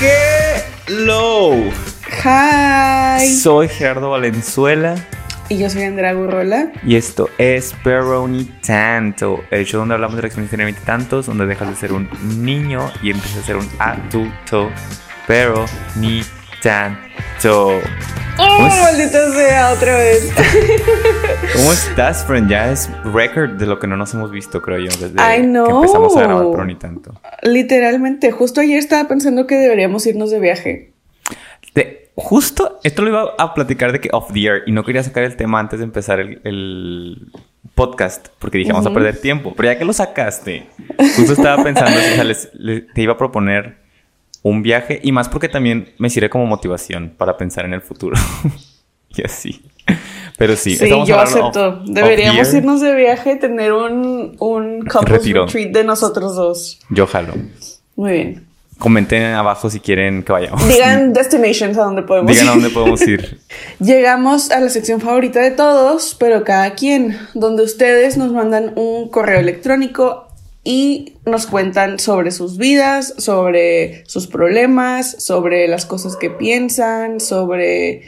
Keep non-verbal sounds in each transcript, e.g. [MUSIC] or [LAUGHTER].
Hello. Hi. Soy Gerardo Valenzuela. Y yo soy Andrea Gurrola. Y esto es Pero Ni Tanto, el show donde hablamos de la experiencia de tantos, donde dejas de ser un niño y empiezas a ser un adulto. Pero ni tanto. ¡Oh, maldita sea, otra vez! [LAUGHS] ¿Cómo [LAUGHS] estás, friend? Ya es record de lo que no nos hemos visto, creo yo, desde I know. que empezamos a grabar Pero Ni Tanto. Literalmente, justo ayer estaba pensando que deberíamos irnos de viaje. De- justo esto lo iba a platicar de que off the air y no quería sacar el tema antes de empezar el, el podcast porque dije vamos a perder tiempo. Pero ya que lo sacaste, justo estaba pensando, o sea, les- te iba a proponer un viaje y más porque también me sirve como motivación para pensar en el futuro. [LAUGHS] y así. Pero sí, Sí, yo acepto. Deberíamos irnos de viaje, tener un, un couples Retiro. retreat de nosotros dos. Yo jalo. Muy bien. Comenten abajo si quieren que vayamos. Digan destinations a donde podemos Digan a ir. dónde podemos ir. [LAUGHS] Llegamos a la sección favorita de todos, pero cada quien, donde ustedes nos mandan un correo electrónico y nos cuentan sobre sus vidas, sobre sus problemas, sobre las cosas que piensan, sobre,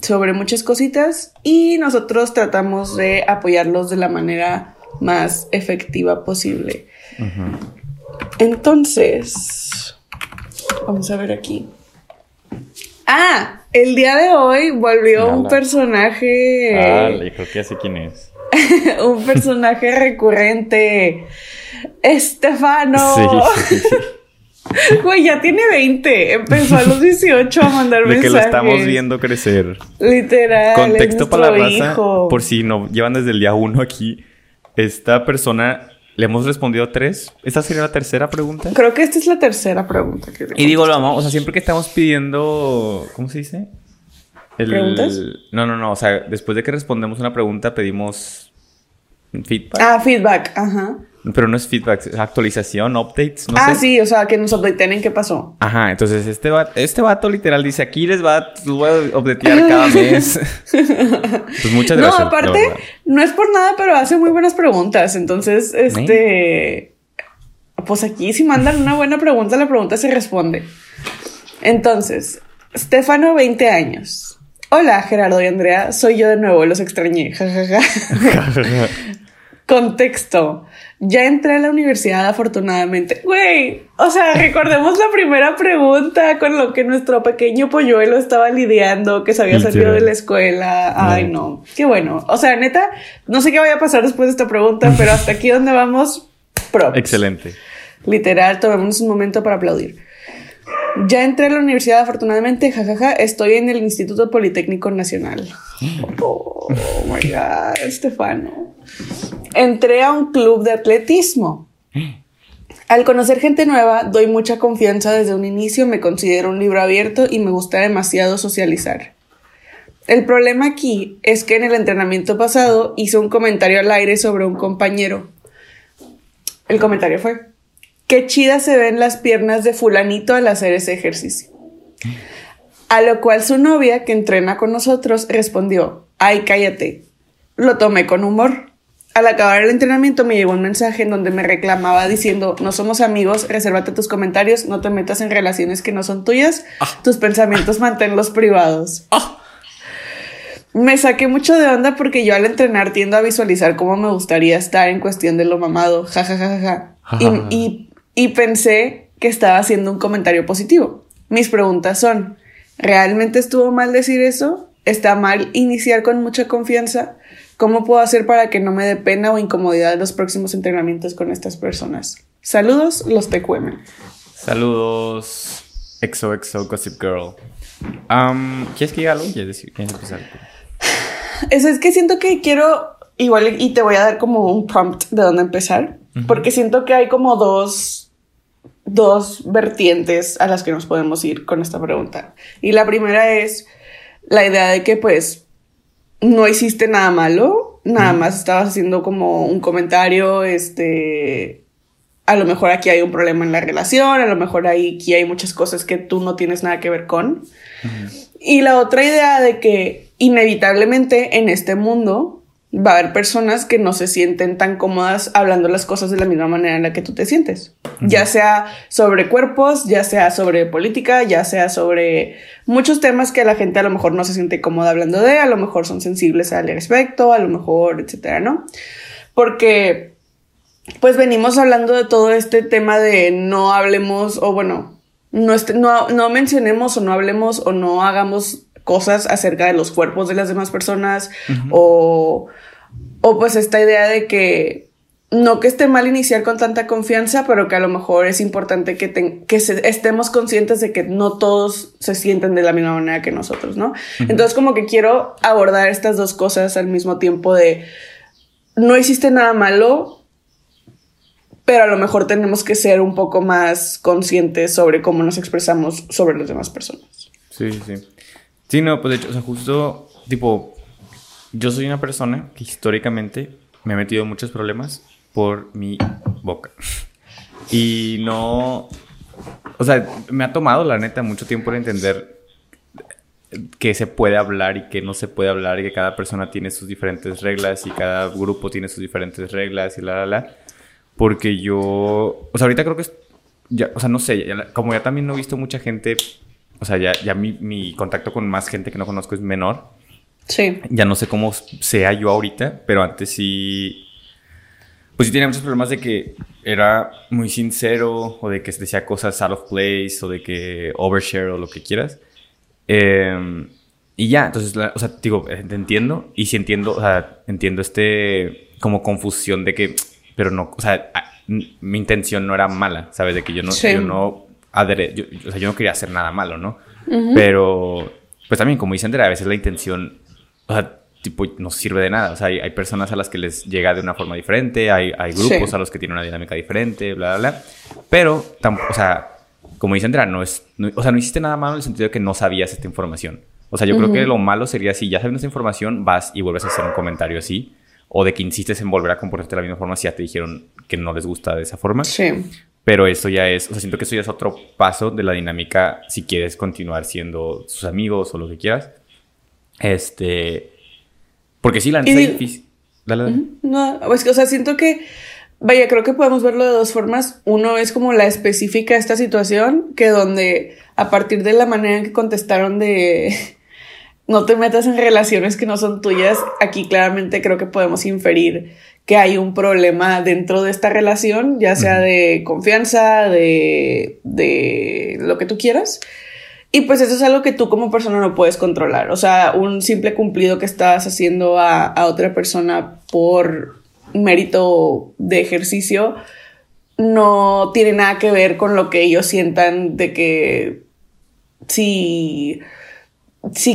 sobre muchas cositas y nosotros tratamos de apoyarlos de la manera más efectiva posible. Entonces, vamos a ver aquí. Ah, el día de hoy volvió un personaje. Ah, creo que ya sé quién es. [LAUGHS] un personaje recurrente. Estefano. Sí, sí, [LAUGHS] sí. Güey, ya tiene 20. Empezó a los 18 a mandar De mensajes. que lo estamos viendo crecer. Literal. Contexto es para la raza, hijo. por si no llevan desde el día uno aquí. Esta persona le hemos respondido tres. Esta sería la tercera pregunta. Creo que esta es la tercera pregunta que Y digo, lo vamos, o sea, siempre que estamos pidiendo, ¿cómo se dice? El- ¿Preguntas? No, no, no, o sea, después de que respondemos una pregunta pedimos feedback. Ah, feedback. Ajá. Pero no es feedback, es actualización, updates, no ah, sé. sí, o sea, que nos updaten en qué pasó. Ajá, entonces este vato, este vato literal dice, aquí les va, los voy a updatear cada [LAUGHS] mes. pues muchas No, gracias. la aparte, no es por nada, pero hace muy buenas preguntas. Entonces, este. Pues aquí, si mandan una buena pregunta, la pregunta se responde. Entonces, Stefano, 20 años. Hola, Gerardo y Andrea, soy yo de nuevo, los extrañé. [LAUGHS] Contexto. Ya entré a la universidad afortunadamente. Güey, o sea, recordemos la primera pregunta con lo que nuestro pequeño polluelo estaba lidiando, que se había salido de la escuela. Ay, no. Qué bueno. O sea, neta, no sé qué vaya a pasar después de esta pregunta, pero hasta aquí donde vamos, props. Excelente. Literal, tomémonos un momento para aplaudir. Ya entré a la universidad afortunadamente, jajaja, estoy en el Instituto Politécnico Nacional. Oh, my god, Estefano. Entré a un club de atletismo. Al conocer gente nueva, doy mucha confianza desde un inicio, me considero un libro abierto y me gusta demasiado socializar. El problema aquí es que en el entrenamiento pasado hice un comentario al aire sobre un compañero. El comentario fue, qué chidas se ven las piernas de fulanito al hacer ese ejercicio. A lo cual su novia, que entrena con nosotros, respondió, ay, cállate. Lo tomé con humor. Al acabar el entrenamiento me llegó un mensaje en donde me reclamaba diciendo, no somos amigos, resérvate tus comentarios, no te metas en relaciones que no son tuyas, tus pensamientos [LAUGHS] manténlos privados. Me saqué mucho de onda porque yo al entrenar tiendo a visualizar cómo me gustaría estar en cuestión de lo mamado, ja, ja, ja, ja, ja. Y, y- y pensé que estaba haciendo un comentario positivo. Mis preguntas son, ¿realmente estuvo mal decir eso? ¿Está mal iniciar con mucha confianza? ¿Cómo puedo hacer para que no me dé pena o incomodidad los próximos entrenamientos con estas personas? Saludos, los TQM. Saludos, XOXO Gossip Girl. Am, ¿Quieres que diga algo? ¿Quieres, decir, ¿Quieres empezar? [SIGHS] Eso es que siento que quiero, igual, y te voy a dar como un prompt de dónde empezar, porque siento que hay como dos, dos vertientes a las que nos podemos ir con esta pregunta. Y la primera es la idea de que pues no hiciste nada malo, nada más estabas haciendo como un comentario, este, a lo mejor aquí hay un problema en la relación, a lo mejor ahí, aquí hay muchas cosas que tú no tienes nada que ver con. Y la otra idea de que inevitablemente en este mundo va a haber personas que no se sienten tan cómodas hablando las cosas de la misma manera en la que tú te sientes. Ya sea sobre cuerpos, ya sea sobre política, ya sea sobre muchos temas que la gente a lo mejor no se siente cómoda hablando de, a lo mejor son sensibles al respecto, a lo mejor, etcétera, ¿no? Porque pues venimos hablando de todo este tema de no hablemos o bueno, no, no, no mencionemos o no hablemos o no hagamos cosas acerca de los cuerpos de las demás personas o, o pues esta idea de que no que esté mal iniciar con tanta confianza, pero que a lo mejor es importante que, que estemos conscientes de que no todos se sienten de la misma manera que nosotros, ¿no? Entonces como que quiero abordar estas dos cosas al mismo tiempo de no hiciste nada malo, pero a lo mejor tenemos que ser un poco más conscientes sobre cómo nos expresamos sobre las demás personas. Sí, sí. Sí, no, pues de hecho, o sea, justo, tipo, yo soy una persona que históricamente me ha metido en muchos problemas por mi boca. Y no, o sea, me ha tomado, la neta, mucho tiempo entender que se puede hablar y que no se puede hablar y que cada persona tiene sus diferentes reglas y cada grupo tiene sus diferentes reglas y la, la, la. Porque yo, o sea, ahorita creo que es, ya, o sea, no sé, como ya también no he visto mucha gente o sea, ya, ya mi, mi, contacto con más gente que no conozco es menor. Sí. Ya no sé cómo sea yo ahorita, pero antes sí. Pues sí tenía muchos problemas de que era muy sincero, o de que decía cosas out of place, o de que overshare, o lo que quieras. Em, y ya, entonces, o sea, digo, eh, entiendo, y sí entiendo, o sea, entiendo este como confusión de que, pero no, o sea, mi intención no era mala, ¿sabes? De que yo no, yo no yo, o sea, yo no quería hacer nada malo, ¿no? Pero, pues también, como dice Andrea, a veces la intención, o sea, tipo, no sirve de nada. O sea, hay, personas a las que les llega de una forma diferente, hay, hay grupos a los que tienen una dinámica diferente, bla, bla, bla. Pero, o sea, como dice Andrea, no es, o sea, no hiciste nada malo en el sentido de que no sabías esta información. O sea, yo creo que lo malo sería si ya sabes esta información, vas y vuelves a hacer un comentario así. O de que insistes en volver a comportarte de la misma forma si ya te dijeron que no les gusta de esa forma. Sí. Pero eso ya es, o sea, siento que eso ya es otro paso de la dinámica si quieres continuar siendo sus amigos o lo que quieras. Este. Porque sí, la neta es difícil. Dale, No, es que, o sea, siento que. Vaya, creo que podemos verlo de dos formas. Uno es como la específica de esta situación, que donde a partir de la manera en que contestaron de [LAUGHS] no te metas en relaciones que no son tuyas, aquí claramente creo que podemos inferir que hay un problema dentro de esta relación, ya sea de confianza, de, de lo que tú quieras. Y pues eso es algo que tú como persona no puedes controlar. O sea, un simple cumplido que estás haciendo a, a otra persona por mérito de ejercicio no tiene nada que ver con lo que ellos sientan de que si sí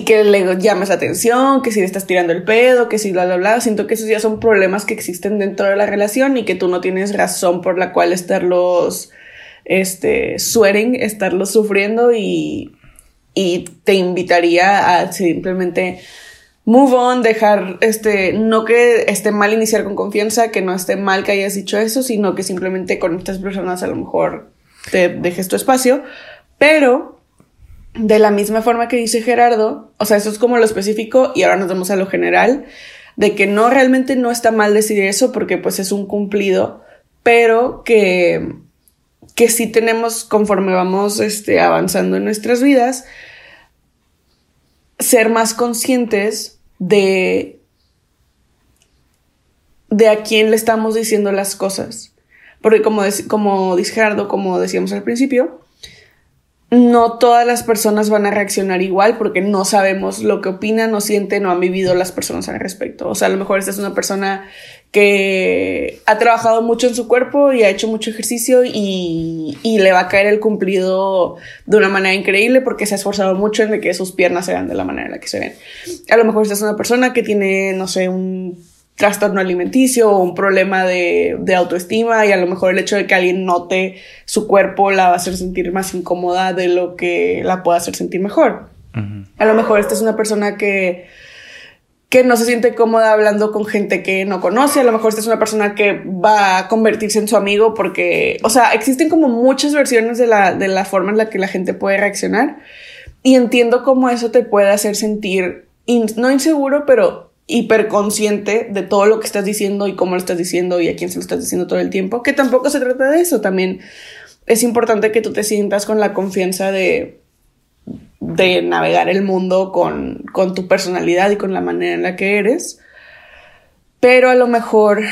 que le llames atención, que si le estás tirando el pedo, que si bla, bla, bla. Siento que esos ya son problemas que existen dentro de la relación y que tú no tienes razón por la cual estarlos, este, swearing, estarlos sufriendo y, y te invitaría a simplemente move on, dejar, este, no que esté mal iniciar con confianza, que no esté mal que hayas dicho eso, sino que simplemente con estas personas a lo mejor te dejes tu espacio, pero de la misma forma que dice Gerardo, o sea, eso es como lo específico y ahora nos vamos a lo general, de que no realmente no está mal decidir eso porque pues es un cumplido, pero que, que sí tenemos conforme vamos este, avanzando en nuestras vidas, ser más conscientes de, de a quién le estamos diciendo las cosas. Porque como, como dice Gerardo, como decíamos al principio, no todas las personas van a reaccionar igual porque no sabemos lo que opinan o sienten o han vivido las personas al respecto. O sea, a lo mejor esta es una persona que ha trabajado mucho en su cuerpo y ha hecho mucho ejercicio y, y, le va a caer el cumplido de una manera increíble porque se ha esforzado mucho en que sus piernas se vean de la manera en la que se ven. A lo mejor esta es una persona que tiene, no sé, un trastorno alimenticio o un problema de, de, autoestima y a lo mejor el hecho de que alguien note su cuerpo la va a hacer sentir más incómoda de lo que la pueda hacer sentir mejor. A lo mejor esta es una persona que, que no se siente cómoda hablando con gente que no conoce, a lo mejor esta es una persona que va a convertirse en su amigo porque, o sea, existen como muchas versiones de la, de la forma en la que la gente puede reaccionar y entiendo cómo eso te puede hacer sentir, no inseguro, pero hiperconsciente de todo lo que estás diciendo y cómo lo estás diciendo y a quién se lo estás diciendo todo el tiempo, que tampoco se trata de eso, también es importante que tú te sientas con la confianza de, de navegar el mundo con, con tu personalidad y con la manera en la que eres, pero a lo mejor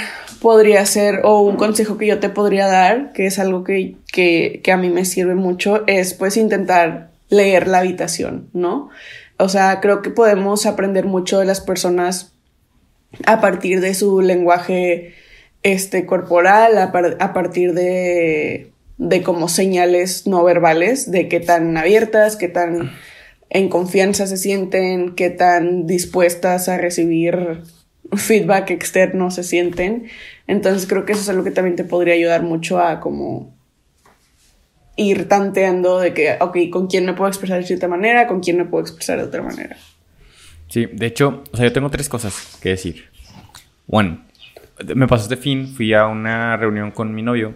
podría ser, o un consejo que yo te podría dar, que es algo que, que, que a mí me sirve mucho, es pues intentar leer la habitación, ¿no? O sea, creo que podemos aprender mucho de las personas a partir de su lenguaje este, corporal, a, partir de, de como señales no verbales, de qué tan abiertas, qué tan en confianza se sienten, qué tan dispuestas a recibir feedback externo se sienten. Entonces creo que eso es algo que también te podría ayudar mucho a como ir tanteando de que, ok, ¿con quién me puedo expresar de cierta manera? ¿Con quién me puedo expresar de otra manera? Sí, de hecho, o sea, yo tengo tres cosas que decir. One, me pasó este fin, fui a una reunión con mi novio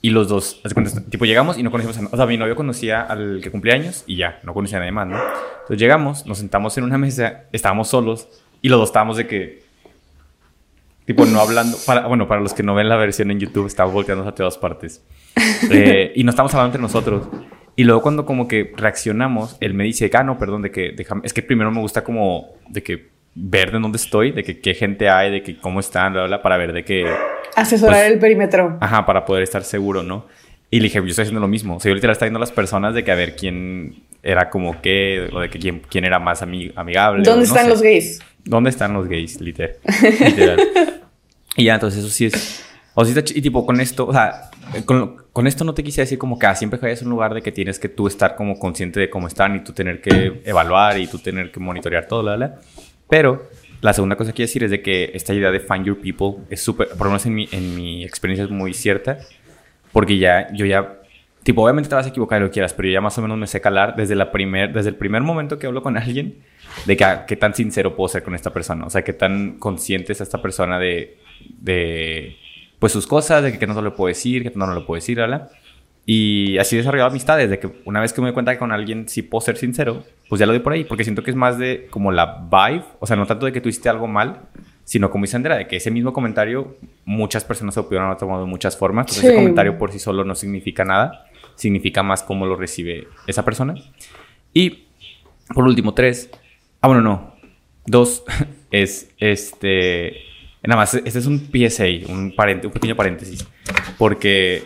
y los dos, tipo, llegamos y no conocíamos a nadie. O sea, mi novio conocía al que cumplía años y ya, no conocía a nadie más, ¿no? Entonces llegamos, nos sentamos en una mesa, estábamos solos y los dos estábamos de que, tipo, no hablando. Para, bueno, para los que no ven la versión en YouTube, estábamos volteando hacia todas partes. [LAUGHS] Eh, y no estamos hablando entre nosotros. Y luego cuando como que reaccionamos, él me dice, ah, no, perdón, de que déjame, es que primero me gusta como de que ver de dónde estoy, de que qué gente hay, de que cómo están, bla, bla, para ver de que... Asesorar pues, el perímetro. Ajá, para poder estar seguro, ¿no? Y le dije, yo estoy haciendo lo mismo. O sea, yo literal estaba viendo a las personas de que a ver quién era como qué, o de que quién, quién era más amigable. ¿Dónde están los gays? ¿Dónde están los gays, literal? [LAUGHS] literal. y ya, entonces eso sí es... O sea, y tipo, con esto, o sea, con, con, esto no te quise decir como que ah, siempre que vayas a un lugar de que tienes que tú estar como consciente de cómo están y tú tener que evaluar y tú tener que monitorear todo, la, la. Pero la segunda cosa que quiero decir es de que esta idea de find your people es súper, por lo menos en mi, en mi experiencia es muy cierta, porque ya, yo ya, tipo, obviamente te vas a equivocar lo que quieras, pero yo ya más o menos me sé calar desde, la primer, desde el primer momento que hablo con alguien, de que, ah, qué tan sincero puedo ser con esta persona, o sea, qué tan consciente es esta persona de, de pues sus cosas, de que, no se lo puedo decir, que no, no lo puedo decir, ¿verdad? Y así he desarrollado amistades, de que una vez que me doy cuenta que con alguien sí puedo ser sincero, pues ya lo doy por ahí, porque siento que es más de como la vibe, o sea, no tanto de que tú hiciste algo mal, sino como dice Andrea, de que ese mismo comentario muchas personas se lo pudieron haber tomado de muchas formas, entonces ese comentario por sí solo no significa nada, significa más cómo lo recibe esa persona. Y por último, tres, ah, bueno, no, dos, [LAUGHS] es este Nada más, este es un PSA, un, un pequeño paréntesis. Porque,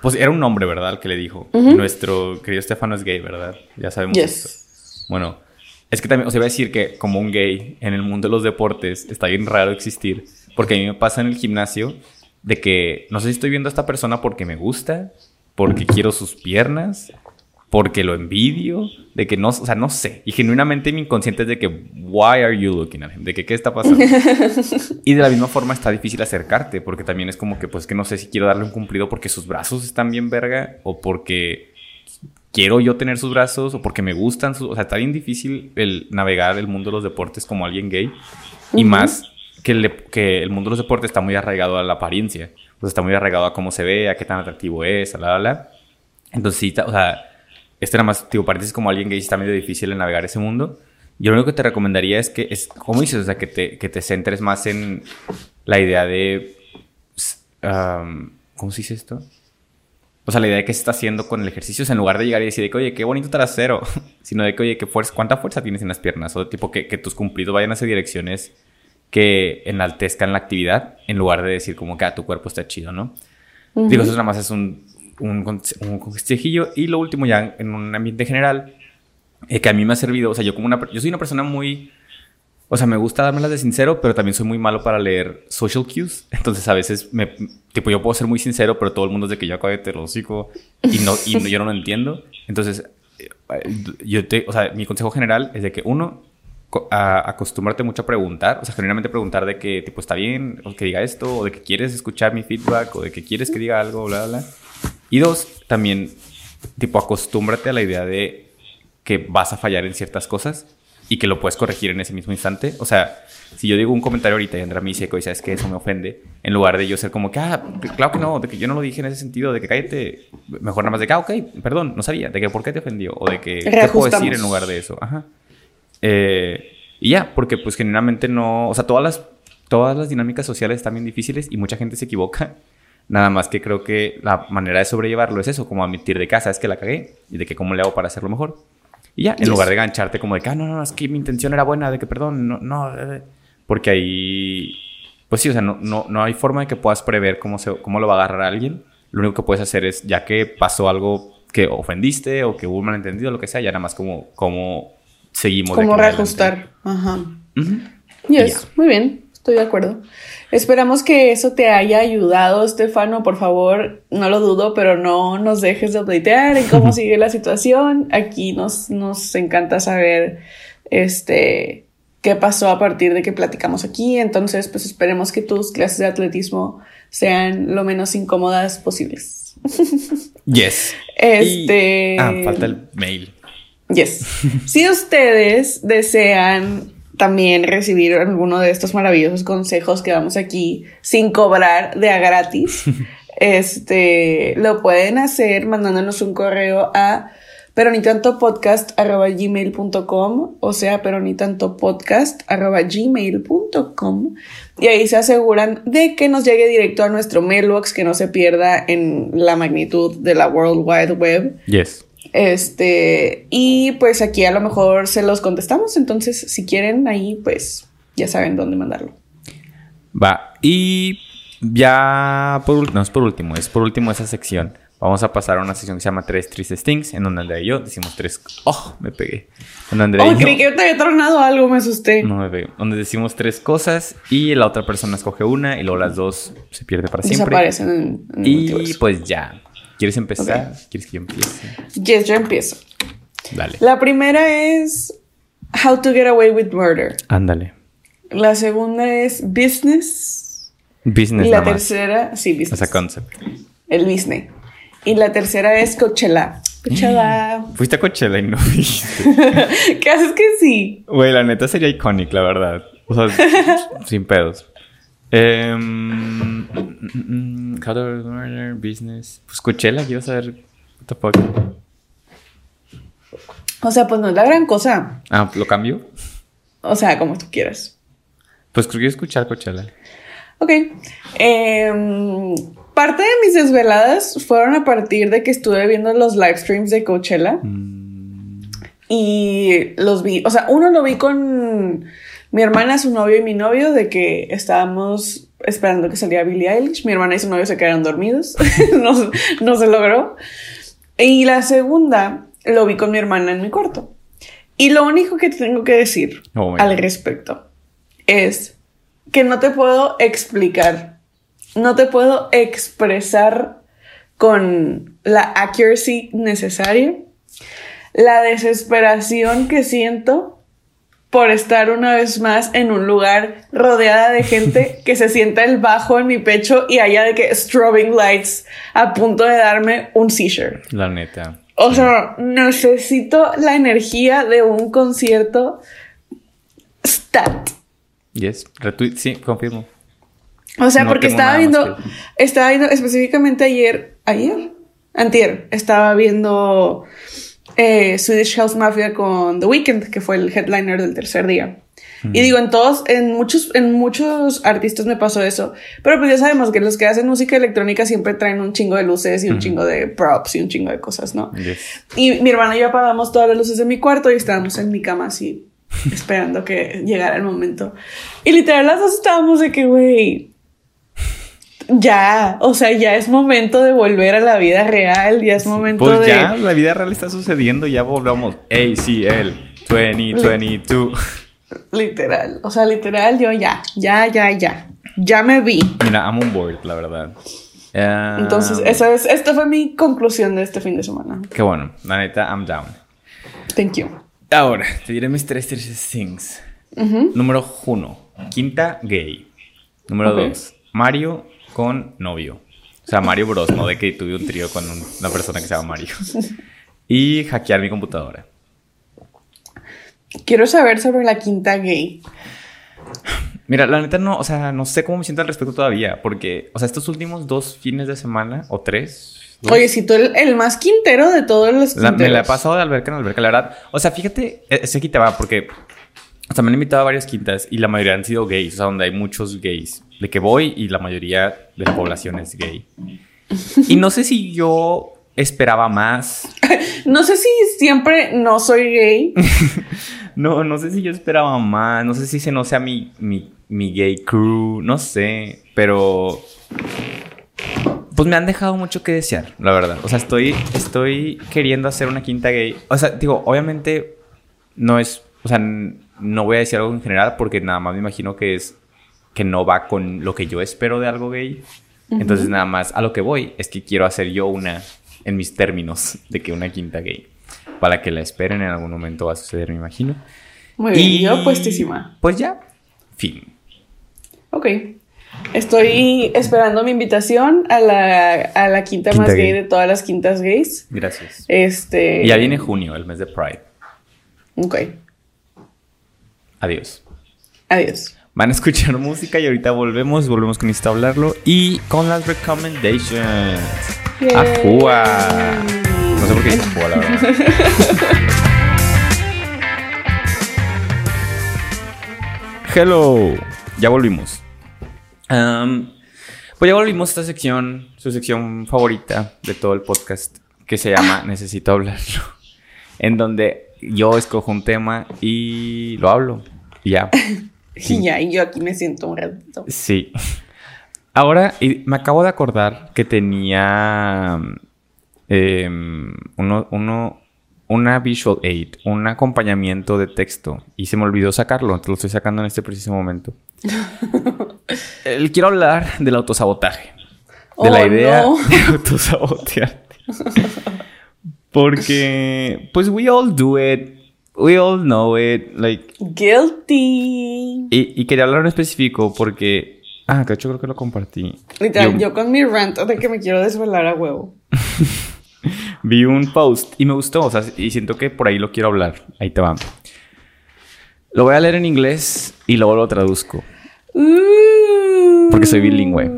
pues era un hombre, ¿verdad? El que le dijo. Nuestro querido Stefano es gay, ¿verdad? Ya sabemos esto. Bueno, es que también, os iba a decir que como un gay en el mundo de los deportes está bien raro existir. Porque a mí me pasa en el gimnasio de que no sé si estoy viendo a esta persona porque me gusta, porque quiero sus piernas, porque lo envidio, de que no, o sea, no sé. Y genuinamente mi inconsciente es de que, why are you looking at him? De que, ¿qué está pasando? [LAUGHS] y de la misma forma está difícil acercarte, porque también es como que, pues, que no sé si quiero darle un cumplido porque sus brazos están bien verga, o porque quiero yo tener sus brazos, o porque me gustan sus... O sea, está bien difícil el navegar el mundo de los deportes como alguien gay. Y más que el, que el mundo de los deportes está muy arraigado a la apariencia. Pues está muy arraigado a cómo se ve, a qué tan atractivo es, a la, la, la. Entonces, sí, o sea este era más, tipo, pareces como alguien que está medio difícil en navegar ese mundo. Yo lo único que te recomendaría es que, es, como dices, o sea, que te, que te centres más en la idea de, ¿cómo se dice esto? O sea, la idea de qué se está haciendo con el ejercicio, en lugar de llegar y decir de que, oye, qué bonito trasero, [LAUGHS] sino de que, oye, qué fuerza, cuánta fuerza tienes en las piernas, o tipo que, que tus cumplidos vayan hacia direcciones que enaltezcan la actividad, en lugar de decir como que ah, tu cuerpo está chido, ¿no? Digo, eso nada más es un, un, un consejillo. Y lo último, ya en un ambiente general, eh, que a mí me ha servido. O sea, yo como una. Yo soy una persona muy. O sea, me gusta dármelas de sincero, pero también soy muy malo para leer social cues. [LAUGHS] Entonces, a veces, me, tipo, yo puedo ser muy sincero, pero todo el mundo es de que yo acabo de te y, no, y yo no lo entiendo. Entonces, eh, yo te, o sea, mi consejo general es de que uno, acostúmbrate mucho a preguntar, o sea, generalmente preguntar de que, tipo, está bien, o que diga esto, o de que quieres escuchar mi feedback, o de que quieres que diga algo, bla, bla. Y dos, también, tipo, acostúmbrate a la idea de que vas a fallar en ciertas cosas y que lo puedes corregir en ese mismo instante. O sea, si yo digo un comentario ahorita y Andrea me dice que sabes que eso me ofende, en lugar de yo ser como que, ah, claro que no, de que yo no lo dije en ese sentido, de que cállate, mejor nada más de que, ah, ok, perdón, no sabía, de que por qué te ofendió, o de que, ¿qué puedo decir en lugar de eso? Ajá. Eh, Y ya, porque pues genuinamente no, o sea, todas las, todas las dinámicas sociales están bien difíciles y mucha gente se equivoca. Nada más que creo que la manera de sobrellevarlo es eso, como admitir de casa, es que la cagué y de que cómo le hago para hacerlo mejor. Y ya, en Yes. lugar de gancharte como de que, ah, no, no, es que mi intención era buena, de que perdón, no, no, eh", porque ahí, pues sí, o sea, no, no, no hay forma de que puedas prever cómo, se, cómo lo va a agarrar alguien. Lo único que puedes hacer es, ya que pasó algo que ofendiste o que hubo un malentendido, lo que sea, ya nada más como, cómo seguimos. Como en adelante. reajustar. Ajá. Ujú. Yes, Ya. muy bien, estoy de acuerdo. Esperamos que eso te haya ayudado, Estefano. Por favor, no lo dudo, pero no nos dejes de updatear en cómo [LAUGHS] sigue la situación. Aquí nos, nos encanta saber este qué pasó a partir de que platicamos aquí. Entonces, pues esperemos que tus clases de atletismo sean lo menos incómodas posibles. [LAUGHS] Yes. Este. Y- Ah, falta el mail. Yes. si ustedes desean también recibir alguno de estos maravillosos consejos que damos aquí sin cobrar de a gratis, [LAUGHS] este, lo pueden hacer mandándonos un correo a peronitantopodcast.gmail.com o sea, peronitantopodcast.gmail.com y ahí se aseguran de que nos llegue directo a nuestro mailbox, que no se pierda en la magnitud de la World Wide Web. Yes. Este, y pues aquí a lo mejor se los contestamos, entonces si quieren ahí pues ya saben dónde mandarlo. Va. Y ya por último, no es por último, es por último esa sección. Vamos a pasar a una sección que se llama Tres Tristes Things, en donde Andrea y yo decimos tres. ¡Oh! Me pegué. Donde Andrea Oh, y yo- creí que te había tronado algo, me asusté. No me pegué. Donde decimos tres cosas y la otra persona escoge una y luego las dos se pierde para siempre. Desaparecen en, en el Y pues ya. ¿Quieres empezar? ¿Quieres que yo empiece? Yes, yo empiezo. Dale. La primera es How to Get Away with Murder. Ándale. La segunda es Business. Business y la más. tercera, sí, Business. Esa concept. El business. Y la tercera es Coachella. Coachella. [GASPS] Fuiste a Coachella y no dijiste. [LAUGHS] ¿Qué haces que sí? Güey, la neta sería iconic, la verdad. O sea, [LAUGHS] sin pedos. Em, mm, mm, how to murder business. Pues Coachella, quiero saber. What the fuck. O sea, pues no es la gran cosa. Ah, ¿lo cambio? O sea, como tú quieras. Pues creo que escuchar Coachella. Ok. Em, parte de mis desveladas fueron a partir de que estuve viendo los live streams de Coachella. Y los vi, o sea, uno lo vi con mi hermana, su novio y mi novio, de que estábamos esperando que saliera Billie Eilish. Mi hermana y su novio se quedaron dormidos. [LAUGHS] no, no se logró. Y la segunda lo vi con mi hermana en mi cuarto. Y lo único que tengo que decir Oh al respecto es que no te puedo explicar, no te puedo expresar con la accuracy necesaria la desesperación que siento por estar una vez más en un lugar rodeada de gente [LAUGHS] que se sienta el bajo en mi pecho y haya de que strobing lights a punto de darme un seizure. La neta. O sea, necesito la energía de un concierto stat. Yes. Retweet. Sí, confirmo. O sea, No porque estaba viendo, estaba viendo específicamente ayer, ayer, antier, estaba viendo eh, Swedish House Mafia con The Weeknd, que fue el headliner del tercer día. Y digo, en todos, en muchos, en muchos artistas me pasó eso. Pero pues ya sabemos que los que hacen música electrónica siempre traen un chingo de luces y un chingo de props y un chingo de cosas, ¿no? Yes. Y mi hermana y yo apagamos todas las luces de mi cuarto y estábamos en mi cama así, [LAUGHS] esperando que llegara el momento. Y literal las dos estábamos de que, güey, ya, o sea, ya es momento de volver a la vida real, ya es momento Pues de... ya, la vida real está sucediendo. Ya volvamos. ACL 2022. Literal, o sea, literal, yo ya, ya, ya, ya, ya me vi. Mira, I'm on board, la verdad. Ah, Entonces, esa es, esta fue mi conclusión de este fin de semana. Qué bueno. La neta, I'm down. Thank you. Ahora, te diré mis tres tres things. Número uno, Quinta gay. Número dos, Mario con novio. O sea, Mario Bros, no de que tuve un trío con un- una persona que se llama Mario. Y hackear mi computadora. Quiero saber sobre la quinta gay. Mira, la neta no, o sea, no sé cómo me siento al respecto todavía, porque, o sea, estos últimos dos fines de semana, o tres, dos, Oye, si tú el, el más quintero de todos los La- me la he pasado de alberca en alberca, la verdad. O sea, fíjate, ese aquí te va, porque O sea, me han invitado a varias quintas y la mayoría han sido gays, o sea, donde hay muchos gays. De que voy y la mayoría de la población es gay. Y no sé si yo esperaba más. [LAUGHS] no sé si siempre no soy gay. [LAUGHS] no, no sé si yo esperaba más. No sé si se no sea mi, mi, mi gay crew. No sé. Pero. Pues me han dejado mucho que desear, la verdad. O sea, estoy, estoy queriendo hacer una quinta gay. O sea, digo, obviamente no es. O sea, no voy a decir algo en general porque nada más me imagino que es que no va con lo que yo espero de algo gay. Entonces, nada más a lo que voy es que quiero hacer yo una en mis términos de que una quinta gay. Para que la esperen en algún momento va a suceder, me imagino. Muy bien, y, yo puestísima. Pues ya, fin. Ok. Estoy esperando mi invitación a la, a la quinta, más gay. de todas las quintas gays. Gracias. Este. Ya viene junio, el mes de Pride. Ok. Adiós. Adiós. Van a escuchar música y ahorita volvemos, volvemos con esto a hablarlo y con las recommendations. ¡Ajúa! No sé por qué dice Ajúa, la verdad. [LAUGHS] Hello, ya volvimos. pues ya volvimos a esta sección, su sección favorita de todo el podcast, que se llama Necesito hablarlo, en donde yo escojo un tema y lo hablo. Y ya. [LAUGHS] Y ya, y yo aquí me siento un ratito. Sí. Ahora, y me acabo de acordar que tenía em, uno, uno, una visual aid, un acompañamiento de texto, y se me olvidó sacarlo, te lo estoy sacando en este preciso momento. [LAUGHS] quiero hablar del autosabotaje. De la oh, idea [LAUGHS] de autosabotearte. [LAUGHS] Porque, pues, we all do it. We all know it. Like. Guilty. Y, quería hablar en específico porque. Ah, que yo creo que lo compartí. Literal, yo, con mi rant de que me quiero desvelar a huevo. [LAUGHS] Vi un post y me gustó, o sea, y siento que por ahí lo quiero hablar. Ahí te va. Lo voy a leer en inglés y luego lo traduzco. Porque soy bilingüe.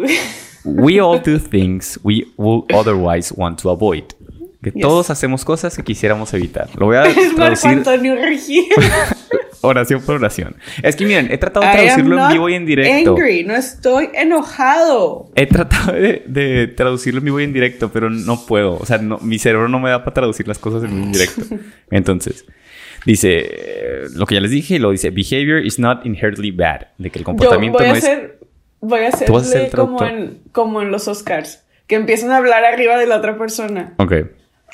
[LAUGHS] We all do things we would otherwise want to avoid. Que todos hacemos cosas que quisiéramos evitar. Lo voy a [LAUGHS] es traducir. Antonio [LAUGHS] oración por oración. Es que miren, he tratado de traducirlo en vivo y en directo. Angry, no estoy enojado. He tratado de, traducirlo en vivo y en directo, pero no puedo. O sea, mi cerebro no me da para traducir las cosas en vivo y en directo. [LAUGHS] Entonces, dice lo que ya les dije, lo dice: Behavior is not inherently bad. De que el comportamiento voy no a hacer, Voy a hacerle como en, como en los Oscars, que empiezan a hablar arriba de la otra persona. Ok.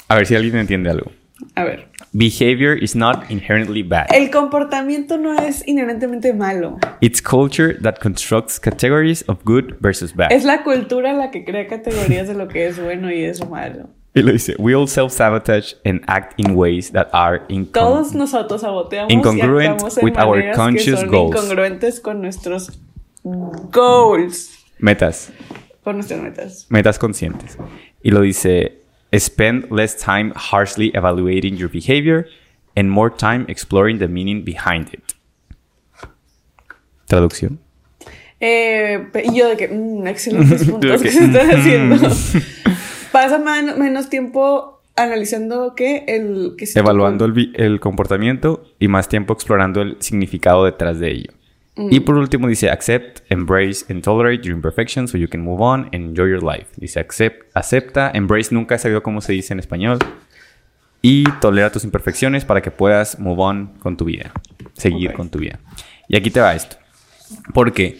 A ver si alguien entiende algo. A ver. Behavior is not inherently bad. El comportamiento no es inherentemente malo. It's culture that constructs categories of good versus bad. Es la cultura la que crea categorías de lo que es bueno y es malo. Y lo dice, we all self-sabotage and act in ways that are Todos nos autosaboteamos incongruent y with our conscious que son goals. incongruentes con nuestros goals. Metas. Con nuestras metas. Metas conscientes. Y lo dice, Spend less time harshly evaluating your behavior and more time exploring the meaning behind it. Traducción. Eh, y yo de que, mm, excelentes [LAUGHS] puntos que, se están haciendo. Mm. [LAUGHS] Pasa menos tiempo analizando que el... Que Evaluando el, el comportamiento y más tiempo explorando el significado detrás de ello. Mm. Y por último dice, accept, embrace and tolerate your imperfections so you can move on and enjoy your life. Dice, accept, acepta, embrace, nunca he sabido cómo se dice en español. Y tolera tus imperfecciones para que puedas move on con tu vida. Seguir con tu vida. Y aquí te va esto. Porque,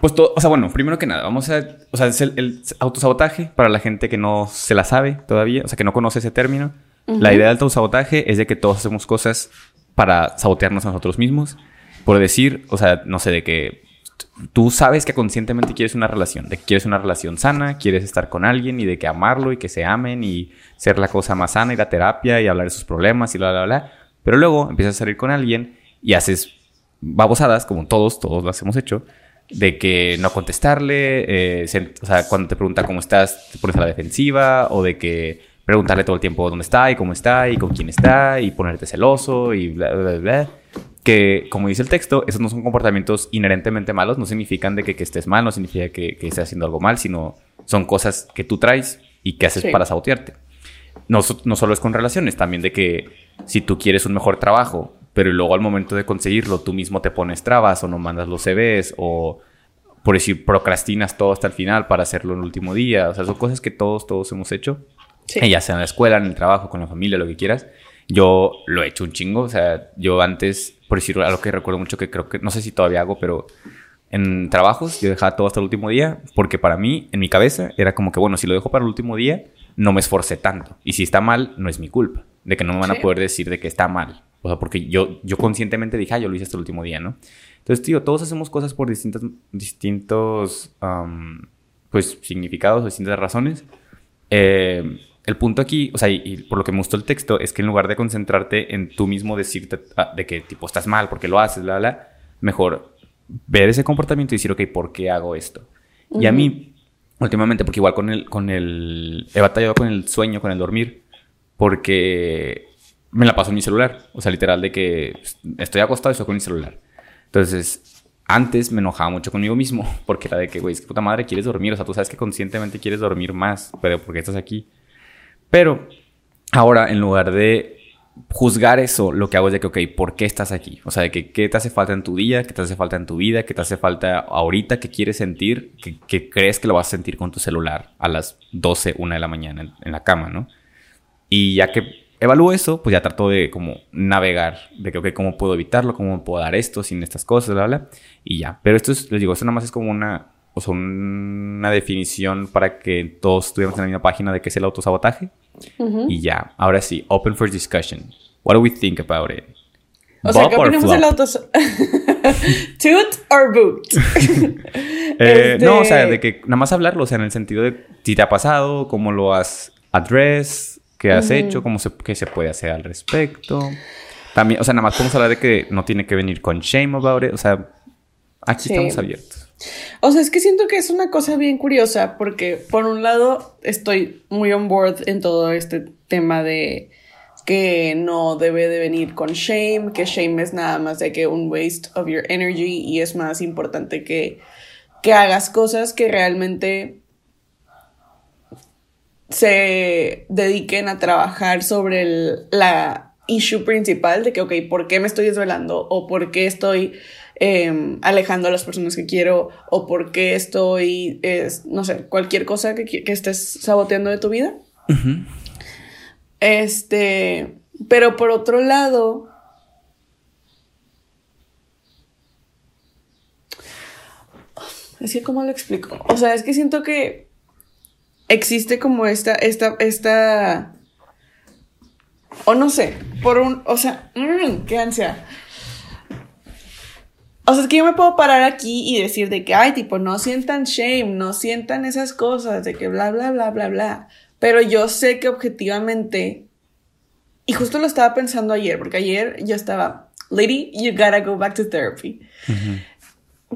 pues todo, o sea, bueno, primero que nada, vamos a, o sea, es el, autosabotaje para la gente que no se la sabe todavía, o sea, que no conoce ese término. La idea del autosabotaje es de que todos hacemos cosas para sabotearnos a nosotros mismos por decir, o sea, no sé, de que tú sabes que conscientemente quieres una relación, de que quieres una relación sana, quieres estar con alguien y de que amarlo y que se amen y ser la cosa más sana y la terapia y hablar de sus problemas y bla, bla, bla. Pero luego empiezas a salir con alguien y haces babosadas, como todos, todos las hemos hecho, de que no contestarle, eh, o sea, cuando te pregunta cómo estás, te pones a la defensiva, o de que preguntarle todo el tiempo dónde está y cómo está y con quién está y ponerte celoso y bla, bla, bla que, como dice el texto, esos no son comportamientos inherentemente malos, no significan de que, que estés mal, no significa que, que, estés haciendo algo mal, sino son cosas que tú traes y que haces para sabotearte. No, no solo es con relaciones, también de que si tú quieres un mejor trabajo, pero luego al momento de conseguirlo tú mismo te pones trabas o no mandas los CVs o por decir procrastinas todo hasta el final para hacerlo en el último día. O sea, son cosas que todos, todos hemos hecho. Ya sea en la escuela, en el trabajo, con la familia, lo que quieras. Yo lo he hecho un chingo. O sea, yo antes, por decir algo que recuerdo mucho que creo que, no sé si todavía hago, pero en trabajos yo dejaba todo hasta el último día porque para mí, en mi cabeza, era como que, bueno, si lo dejo para el último día, no me esforcé tanto. Y si está mal, no es mi culpa. De que no me van a poder decir de que está mal. O sea, porque yo, yo conscientemente dije, ah, yo lo hice hasta el último día, ¿no? Entonces, tío, todos hacemos cosas por distintos, distintos pues, significados, distintas razones. Eh, el punto aquí, o sea, y, por lo que me gustó el texto, es que en lugar de concentrarte en tú mismo decirte ah, de que, tipo, estás mal porque lo haces, bla, bla, mejor ver ese comportamiento y decir, ok, ¿por qué hago esto? Y a mí, últimamente, porque igual con el, con el, he batallado con el sueño, con el dormir, porque me la paso en mi celular. O sea, literal de que estoy acostado y estoy con mi celular. Entonces, antes me enojaba mucho conmigo mismo, [LAUGHS] porque era de que, güey, es que puta madre, quieres dormir. O sea, tú sabes que conscientemente quieres dormir más, pero porque estás aquí? Pero ahora, en lugar de juzgar eso, lo que hago es de que, ok, ¿por qué estás aquí? O sea, de que qué te hace falta en tu día, qué te hace falta en tu vida, qué te hace falta ahorita, qué quieres sentir, qué, crees que lo vas a sentir con tu celular a las 12, 1 de la mañana en, la cama, ¿no? Y ya que evalúo eso, pues ya trato de como navegar, de que, ok, ¿cómo puedo evitarlo? ¿Cómo puedo dar esto sin estas cosas? Bla, bla, y ya. Pero esto es, les digo, esto nada más es como una, o sea, una definición para que todos estuviéramos en la misma página de qué es el autosabotaje. Y ya, ahora sí, open for discussion. What do we think about it? O sea, ¿qué opinamos del? ¿Toot or boot? [LAUGHS] Eh, no, o sea, de que nada más hablarlo, o sea, en el sentido de si te ha pasado, cómo lo has address, qué has hecho, cómo se, qué se puede hacer al respecto. También, o sea, nada más podemos hablar de que no tiene que venir con shame about it. O sea, aquí estamos abiertos. O sea, es que siento que es una cosa bien curiosa porque por un lado estoy muy on board en todo este tema de que no debe de venir con shame, que shame es nada más de que un waste of your energy y es más importante que, que hagas cosas que realmente se dediquen a trabajar sobre la issue principal de que, ok, ¿por qué me estoy desvelando? ¿O por qué estoy Em, alejando a las personas que quiero o porque estoy, es, no sé, cualquier cosa que, que estés saboteando de tu vida. Este, pero por otro lado, es que, ¿cómo lo explico? O sea, es que siento que existe como esta, esta, esta, o no sé, por un, o sea, mmm, qué ansia. O sea, es que yo me puedo parar aquí y decir de que, ay, tipo, no sientan shame, no sientan esas cosas, de que bla, bla, bla, bla, bla. Pero yo sé que objetivamente, y justo lo estaba pensando ayer, porque ayer yo estaba, lady, you gotta go back to therapy.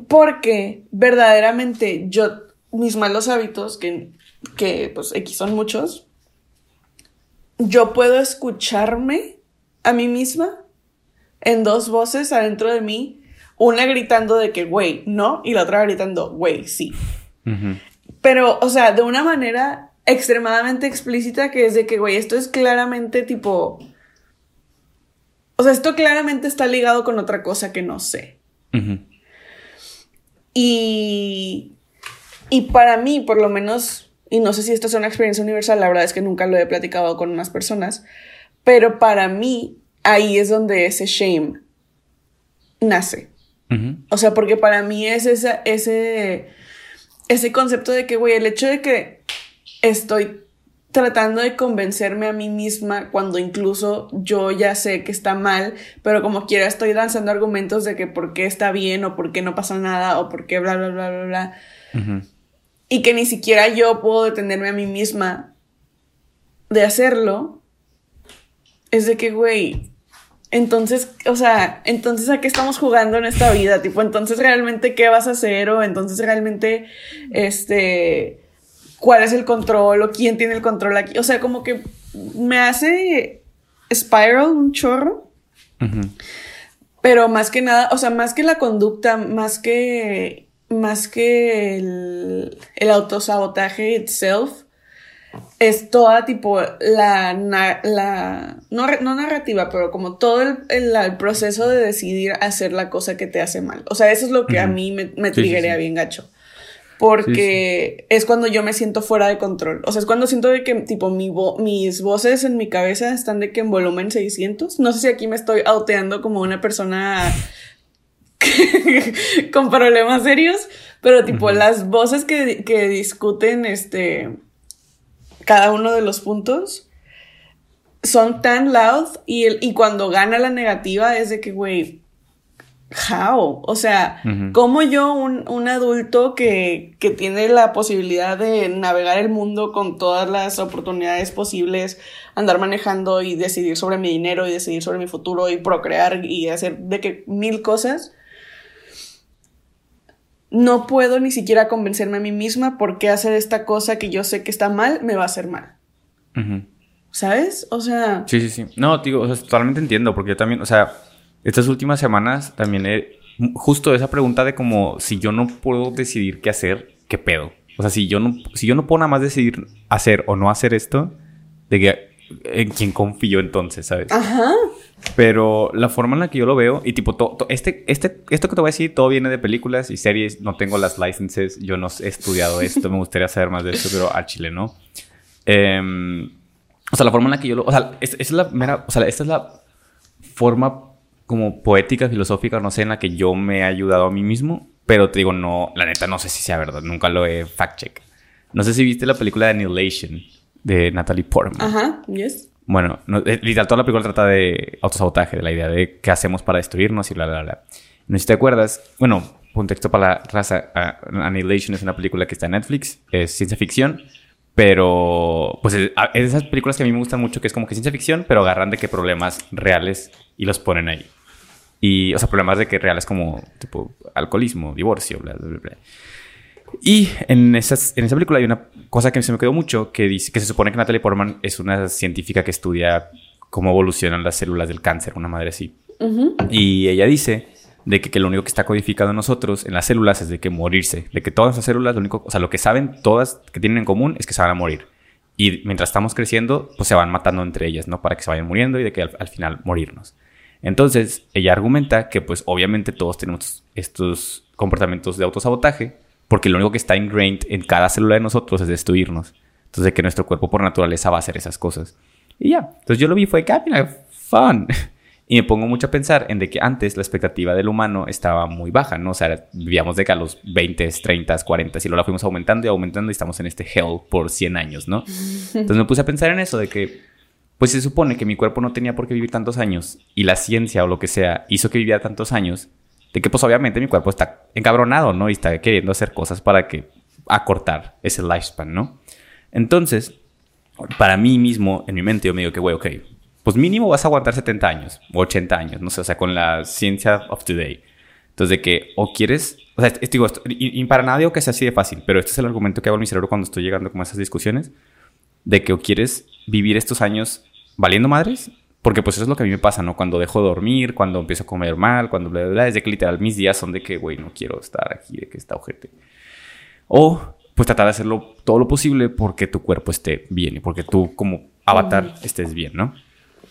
Porque verdaderamente yo, mis malos hábitos, que, que pues X son muchos, yo puedo escucharme a mí misma en dos voces adentro de mí una gritando de que, güey, no, y la otra gritando, güey, sí. Pero, o sea, de una manera extremadamente explícita que es de que, güey, esto es claramente tipo... O sea, esto claramente está ligado con otra cosa que no sé. Y... Y para mí, por lo menos, y no sé si esto es una experiencia universal, la verdad es que nunca lo he platicado con unas personas, pero para mí ahí es donde ese shame nace. O sea, porque para mí es ese, ese, ese concepto de que, güey, el hecho de que estoy tratando de convencerme a mí misma cuando incluso yo ya sé que está mal, pero como quiera estoy danzando argumentos de que por qué está bien o por qué no pasa nada o por qué bla, bla, bla, bla, bla. Y que ni siquiera yo puedo detenerme a mí misma de hacerlo. Es de que, güey, entonces, o sea, entonces a qué estamos jugando en esta vida, tipo, entonces realmente qué vas a hacer o entonces realmente, este, cuál es el control o quién tiene el control aquí, o sea, como que me hace spiral un chorro, pero más que nada, o sea, más que la conducta, más que, más que el, el autosabotaje itself, es toda tipo la, la no, no, narrativa, pero como todo el, el, proceso de decidir hacer la cosa que te hace mal. O sea, eso es lo que a mí me, me bien gacho. Porque es cuando yo me siento fuera de control. O sea, es cuando siento de que, tipo, mi mis voces en mi cabeza están de que en volumen 600. No sé si aquí me estoy auteando como una persona [LAUGHS] con problemas serios, pero tipo, las voces que, que discuten, este cada uno de los puntos son tan loud y, el, y cuando gana la negativa es de que, güey, how? O sea, como yo, un, un adulto que, que, tiene la posibilidad de navegar el mundo con todas las oportunidades posibles, andar manejando y decidir sobre mi dinero y decidir sobre mi futuro y procrear y hacer de que mil cosas, no puedo ni siquiera convencerme a mí misma por qué hacer esta cosa que yo sé que está mal me va a hacer mal. ¿Sabes? O sea... Sí, sí, sí. No, digo, o sea, totalmente entiendo, porque yo también, o sea, estas últimas semanas también he... Justo esa pregunta de como si yo no puedo decidir qué hacer, ¿qué pedo? O sea, si yo no, si yo no puedo nada más decidir hacer o no hacer esto, de que en quién confío entonces, ¿sabes? Ajá. Pero la forma en la que yo lo veo, y tipo, este, este, esto que te voy a decir, todo viene de películas y series, no tengo las licenses, yo no he estudiado esto, me gustaría saber más de esto, pero al chile no. Em, o sea, la forma en la que yo lo... O sea, esta es la mera... O sea, esta es la forma como poética, filosófica, no sé, en la que yo me he ayudado a mí mismo, pero te digo, no, la neta no sé si sea verdad, nunca lo he fact-check. No sé si viste la película de Annihilation de Natalie Portman. Ajá, yes. Bueno, no, eh, literal, toda la película trata de autosabotaje, de la idea de qué hacemos para destruirnos y bla, bla, bla. No sé si te acuerdas, bueno, un texto para la raza, uh, Annihilation es una película que está en Netflix, es ciencia ficción, pero pues es, de esas películas que a mí me gustan mucho, que es como que ciencia ficción, pero agarran de qué problemas reales y los ponen ahí. Y, o sea, problemas de que reales como, tipo, alcoholismo, divorcio, bla, bla, bla. Y en, esas, en esa película hay una cosa que se me quedó mucho, que, dice, que se supone que Natalie Portman es una científica que estudia cómo evolucionan las células del cáncer, una madre así. Y ella dice de que, que, lo único que está codificado en nosotros, en las células, es de que morirse. De que todas las células, lo único, o sea, lo que saben todas que tienen en común es que se van a morir. Y mientras estamos creciendo, pues se van matando entre ellas, ¿no? Para que se vayan muriendo y de que al, al final morirnos. Entonces, ella argumenta que pues obviamente todos tenemos estos comportamientos de autosabotaje porque lo único que está ingrained en cada célula de nosotros es destruirnos. Entonces, que nuestro cuerpo por naturaleza va a hacer esas cosas. Y ya. Entonces, yo lo vi, fue que, ah, fun. [LAUGHS] Y me pongo mucho a pensar en de que antes la expectativa del humano estaba muy baja, ¿no? O sea, vivíamos de que a los 20, 30, 40 y luego la fuimos aumentando y aumentando y estamos en este hell por 100 años, ¿no? [LAUGHS] Entonces me puse a pensar en eso, de que, pues se supone que mi cuerpo no tenía por qué vivir tantos años y la ciencia o lo que sea hizo que viviera tantos años de que pues obviamente mi cuerpo está encabronado, ¿no? Y está queriendo hacer cosas para que acortar ese lifespan, ¿no? Entonces, para mí mismo, en mi mente, yo me digo que, güey, ok, pues mínimo vas a aguantar 70 años o 80 años, no sé, o sea, con la ciencia of today. Entonces, de que o quieres, o sea, digo, y, y, para nada digo que sea así de fácil, pero este es el argumento que hago en mi cerebro cuando estoy llegando como a esas discusiones, de que o quieres vivir estos años valiendo madres porque pues eso es lo que a mí me pasa, ¿no? Cuando dejo de dormir, cuando empiezo a comer mal, cuando bla, bla, bla, desde que literal mis días son de que, güey, no quiero estar aquí, de que está ojete. O pues tratar de hacerlo todo lo posible porque tu cuerpo esté bien y porque tú como avatar estés bien, ¿no?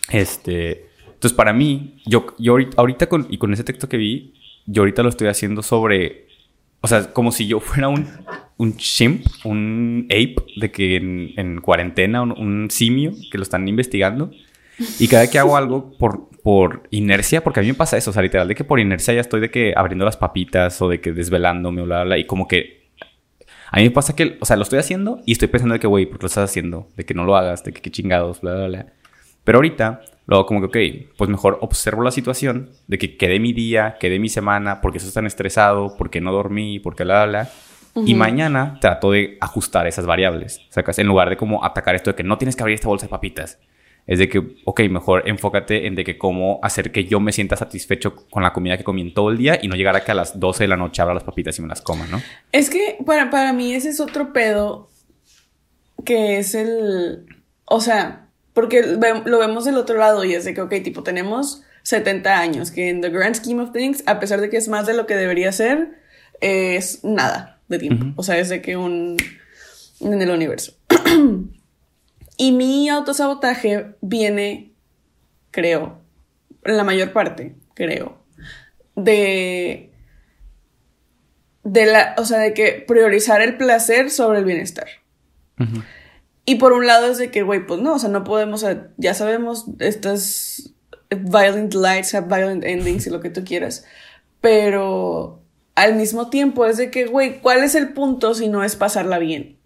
Este, entonces para mí, yo, yo ahorita con, y con ese texto que vi, yo ahorita lo estoy haciendo sobre, o sea, como si yo fuera un, un chimp, un ape, de que en, en cuarentena, un, un simio que lo están investigando y cada vez que hago algo por, por inercia, porque a mí me pasa eso, o sea, literal, de que por inercia ya estoy de que abriendo las papitas o de que desvelándome, bla, bla, bla, y como que a mí me pasa que, o sea, lo estoy haciendo y estoy pensando de que, güey, ¿por qué lo estás haciendo? De que no lo hagas, de que qué chingados, bla, bla, bla. Pero ahorita, luego como que, ok, pues mejor observo la situación de que quedé mi día, quedé mi semana, porque estoy tan estresado, porque no dormí, porque bla, bla, bla. Y mañana trato de ajustar esas variables. O sea, en lugar de como atacar esto de que no tienes que abrir esta bolsa de papitas es de que, ok, mejor enfócate en de que cómo hacer que yo me sienta satisfecho con la comida que comí en todo el día y no llegar a que a las 12 de la noche abra las papitas y me las coma, ¿no? Es que para, para mí ese es otro pedo que es el, o sea, porque lo vemos del otro lado y es de que, ok, tipo, tenemos 70 años, que en the grand scheme of things, a pesar de que es más de lo que debería ser, es nada de tiempo. O sea, es de que un, en el universo. [CLEARS THROAT] Y mi autosabotaje viene, creo, la mayor parte, creo, de, de la, o sea, de que priorizar el placer sobre el bienestar. Y por un lado es de que, güey, pues no, o sea, no podemos, ya sabemos, estas violent lights have violent endings y lo que tú quieras, pero al mismo tiempo es de que, güey, ¿cuál es el punto si no es pasarla bien?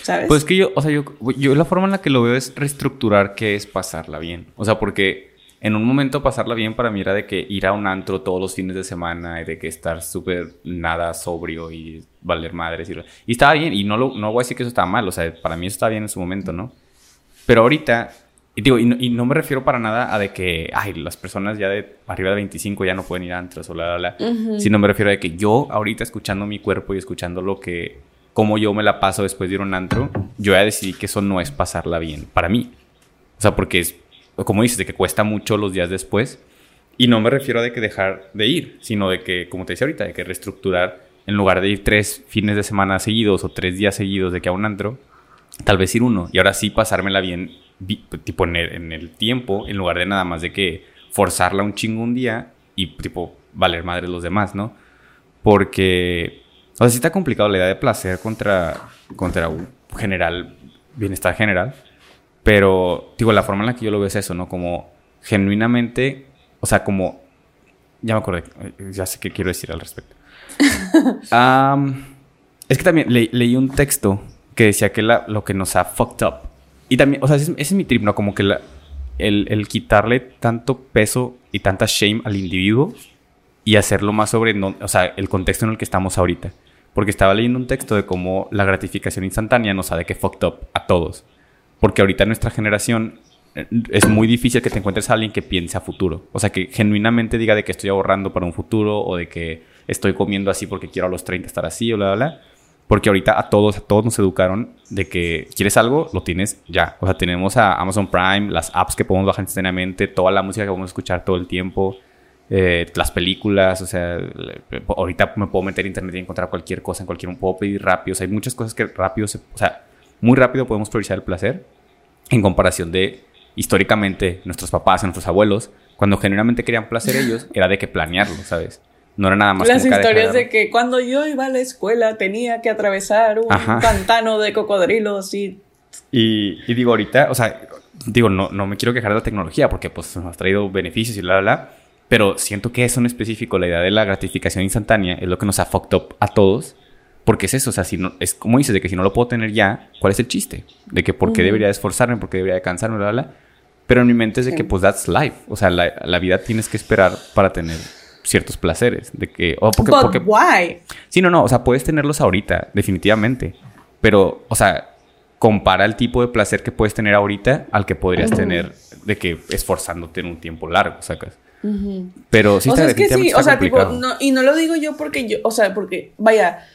¿Sabes? Pues que yo, o sea, yo, yo la forma en la que lo veo es reestructurar qué es pasarla bien. O sea, porque en un momento pasarla bien para mí era de que ir a un antro todos los fines de semana y de que estar súper nada sobrio y valer madres. Y, y estaba bien, y no, lo, no voy a decir que eso estaba mal, o sea, para mí eso estaba bien en su momento, ¿no? Pero ahorita, y digo, y no, me refiero para nada a de que, ay, las personas ya de arriba de 25 ya no pueden ir a antros o la, la, la. Sino me refiero a de que yo ahorita escuchando mi cuerpo y escuchando lo que cómo yo me la paso después de ir a un antro, yo ya decidí que eso no es pasarla bien para mí. O sea, porque es, como dices, de que cuesta mucho los días después. Y no me refiero a de que dejar de ir, sino de que, como te decía ahorita, de que reestructurar, en lugar de ir tres fines de semana seguidos o tres días seguidos de que a un antro, tal vez ir uno. Y ahora sí pasármela bien, tipo en el, en el tiempo, en lugar de nada más de que forzarla un chingo un día y tipo valer madre los demás, ¿no? Porque o sea, sí está complicado la idea de placer contra, contra un general, bienestar general. Pero, digo, la forma en la que yo lo veo es eso, ¿no? Como genuinamente, o sea, como... Ya me acordé, ya sé qué quiero decir al respecto. [LAUGHS] es que también leí un texto que decía que la, lo que nos ha fucked up. Y también, o sea, ese, es mi trip, ¿no? Como que la, el, el, quitarle tanto peso y tanta shame al individuo y hacerlo más sobre, no, o sea, el contexto en el que estamos ahorita. Porque estaba leyendo un texto de cómo la gratificación instantánea nos ha de que fucked up a todos. Porque ahorita nuestra generación eh, es muy difícil que te encuentres a alguien que piense a futuro. O sea, que genuinamente diga de que estoy ahorrando para un futuro o de que estoy comiendo así porque quiero a los 30 estar así o bla, bla, bla. Porque ahorita a todos, a todos nos educaron de que quieres algo, lo tienes ya. O sea, tenemos a Amazon Prime, las apps que podemos bajar instantáneamente, toda la música que podemos escuchar todo el tiempo. Eh, las películas, o sea, ahorita me puedo meter en internet y encontrar cualquier cosa en cualquier, puedo pedir rápido, o sea, hay muchas cosas que rápido, o sea, muy rápido podemos priorizar el placer en comparación de históricamente nuestros papás, nuestros abuelos, cuando generalmente querían placer [LAUGHS] ellos, era de que planearlo, ¿sabes? No era nada más Las historias de que cuando yo iba a la escuela tenía que atravesar un pantano de cocodrilos y... y... y... digo, ahorita, o sea, digo, no, no me quiero quejar de la tecnología porque pues nos ha traído beneficios y bla, bla, bla. Pero siento que eso en específico, la idea de la gratificación instantánea, es lo que nos ha fucked up a todos. Porque es eso, o sea, si no, es como dices, de que si no lo puedo tener ya, ¿cuál es el chiste? De que por qué debería esforzarme, por qué debería cansarme, bla, bla, bla. Pero en mi mente es de que, pues, that's life. O sea, la, la, vida tienes que esperar para tener ciertos placeres. De que, o porque, porque, why? Sí, no, no, o sea, puedes tenerlos ahorita, definitivamente. Pero, o sea, compara el tipo de placer que puedes tener ahorita al que podrías tener de que esforzándote en un tiempo largo, sacas. Pero sí o sea, es que sí, o sea, tipo, no, y no lo digo yo porque yo, o sea, porque, vaya,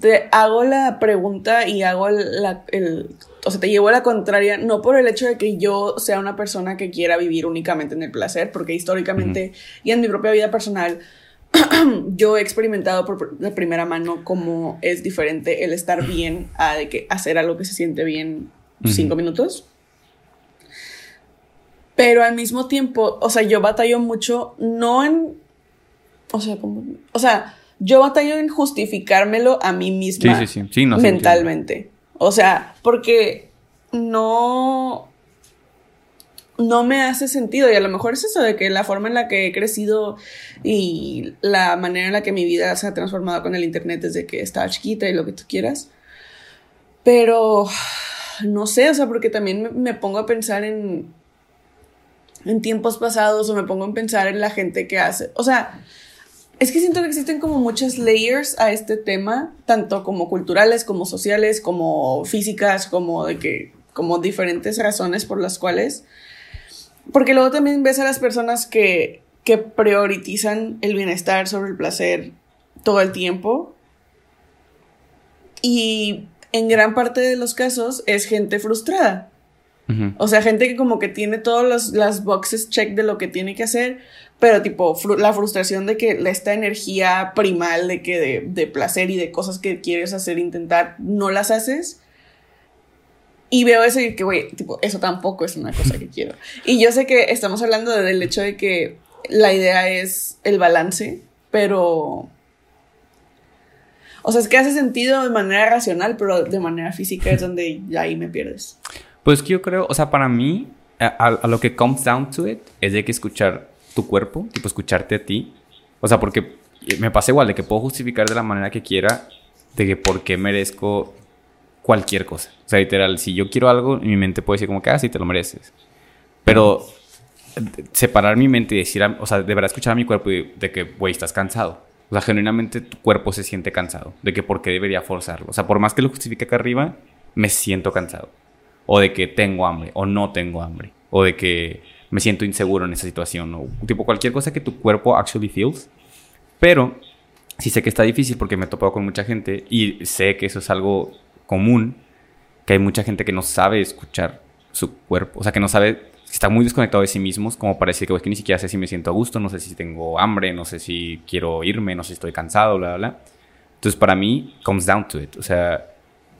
te hago la pregunta y hago la, el, o sea, te llevo a la contraria, no por el hecho de que yo sea una persona que quiera vivir únicamente en el placer, porque históricamente y en mi propia vida personal, [CLEARS THROAT] yo he experimentado por de primera mano cómo es diferente el estar bien a de que hacer algo que se siente bien cinco minutos. Pero al mismo tiempo, o sea, yo batallo mucho, no en. O sea, como. O sea, yo batallo en justificármelo a mí misma. Sí, sí, sí. sí no, mentalmente. o sea, porque no. No me hace sentido. Y a lo mejor es eso de que la forma en la que he crecido y la manera en la que mi vida se ha transformado con el internet desde que estaba chiquita y lo que tú quieras. Pero. No sé, o sea, porque también me pongo a pensar en en tiempos pasados o me pongo a pensar en la gente que hace. O sea, es que siento que existen como muchas layers a este tema, tanto como culturales, como sociales, como físicas, como de que, como diferentes razones por las cuales. Porque luego también ves a las personas que, que priorizan el bienestar sobre el placer todo el tiempo. Y en gran parte de los casos es gente frustrada. O sea, gente que como que tiene todas las boxes check de lo que tiene que hacer, pero tipo la frustración de que esta energía primal de que de, placer y de cosas que quieres hacer, intentar, no las haces. Y veo eso y que, güey, tipo, eso tampoco es una cosa que [LAUGHS] quiero. Y yo sé que estamos hablando del hecho de que la idea es el balance, pero... O sea, es que hace sentido de manera racional, pero de manera física es donde ya ahí me pierdes. Pues que yo creo, o sea, para mí, a, a, lo que comes down to it, es de que escuchar tu cuerpo, tipo escucharte a ti. O sea, porque me pasa igual, de que puedo justificar de la manera que quiera, de que por qué merezco cualquier cosa. O sea, literal, si yo quiero algo, mi mente puede decir como que, ah, sí, te lo mereces. Pero separar mi mente y decir, o sea, de verdad escuchar a mi cuerpo y de que, güey, estás cansado. O sea, genuinamente tu cuerpo se siente cansado. De que por qué debería forzarlo. O sea, por más que lo justifique acá arriba, me siento cansado. O de que tengo hambre o no tengo hambre. O de que me siento inseguro en esa situación. O tipo cualquier cosa que tu cuerpo actually feels. Pero sí sé que está difícil porque me he topado con mucha gente y sé que eso es algo común que hay mucha gente que no sabe escuchar su cuerpo, o sea, que no sabe, está muy desconectado de sí mismos, como para decir que, que ni siquiera sé si me siento a gusto, no sé si tengo hambre, no sé si quiero irme, no sé si estoy cansado, bla, bla, bla. Entonces, para mí, comes down to it, o sea,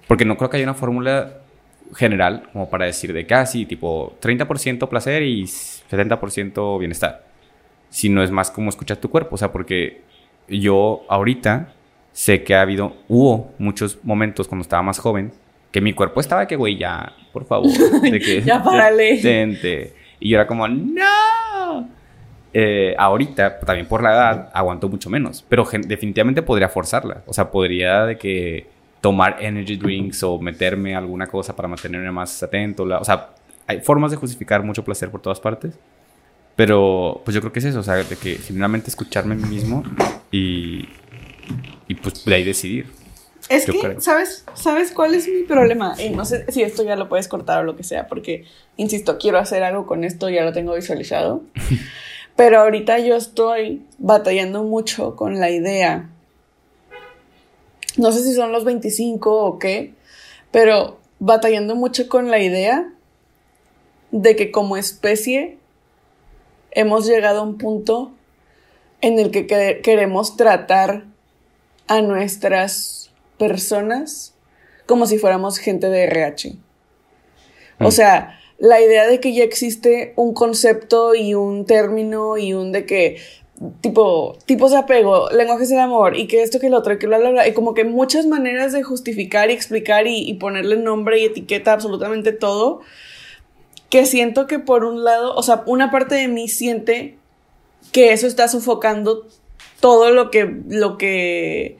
porque no creo que haya una fórmula general como para decir de casi, ah, tipo, 30% placer y 70% bienestar. Si no es más como escuchar tu cuerpo, o sea, porque yo ahorita sé que ha habido, hubo muchos momentos cuando estaba más joven, que mi cuerpo estaba que, güey, ya, por favor, [LAUGHS] de que, ya párale. [LAUGHS] Y yo era como, no. Eh, ahorita, también por la edad, aguanto mucho menos, pero definitivamente podría forzarla. O sea, podría de que tomar energy drinks o meterme alguna cosa para mantenerme más atento. o sea, hay formas de justificar mucho placer por todas partes. Pero, pues yo creo que es eso, o sea, de que finalmente escucharme a mí mismo y, y pues de ahí decidir. Es que, ¿sabes? ¿sabes cuál es mi problema? Y no sé si esto ya lo puedes cortar o lo que sea, porque, insisto, quiero hacer algo con esto, ya lo tengo visualizado. [LAUGHS] Pero ahorita yo estoy batallando mucho con la idea. No sé si son los 25 o qué, pero batallando mucho con la idea de que como especie hemos llegado a un punto en el que queremos tratar a nuestras personas como si fuéramos gente de RH. O mm. sea, la idea de que ya existe un concepto y un término y un de que tipo tipos de apego, lenguajes del amor y que esto que el otro que bla bla bla. Y como que muchas maneras de justificar y explicar y, y ponerle nombre y etiqueta absolutamente todo que siento que por un lado, o sea, una parte de mí siente que eso está sofocando todo lo que, lo que,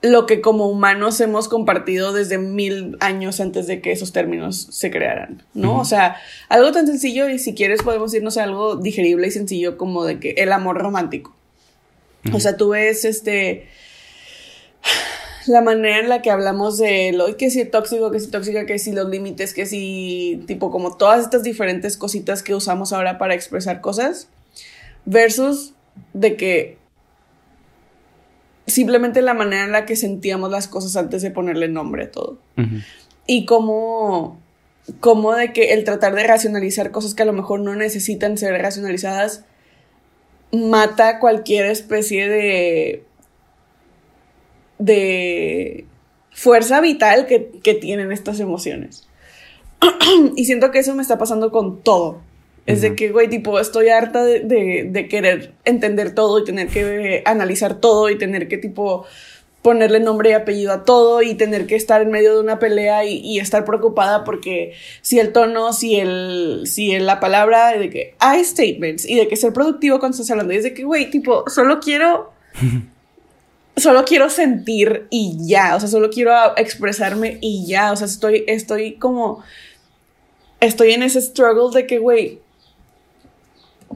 lo que como humanos hemos compartido desde mil años antes de que esos términos se crearan, ¿no? O sea, algo tan sencillo y si quieres podemos irnos a algo digerible y sencillo como de que el amor romántico. O sea, tú ves este la manera en la que hablamos de lo que si tóxico, que si tóxica, que si los límites, que si tipo como todas estas diferentes cositas que usamos ahora para expresar cosas versus de que simplemente la manera en la que sentíamos las cosas antes de ponerle nombre a todo. Y como, como de que el tratar de racionalizar cosas que a lo mejor no necesitan ser racionalizadas mata cualquier especie de de fuerza vital que, que tienen estas emociones. [CLEARS THROAT] y siento que eso me está pasando con todo. Es de que, güey, tipo, estoy harta de, querer entender todo y tener que analizar todo y tener que, tipo, ponerle nombre y apellido a todo y tener que estar en medio de una pelea y, estar preocupada porque si el tono, si el, si la palabra, de que hay statements y de que ser productivo cuando estás hablando. Y es de que, güey, tipo, solo quiero, [LAUGHS] solo quiero sentir y ya, o sea, solo quiero expresarme y ya, o sea, estoy, estoy como, estoy en ese struggle de que, güey,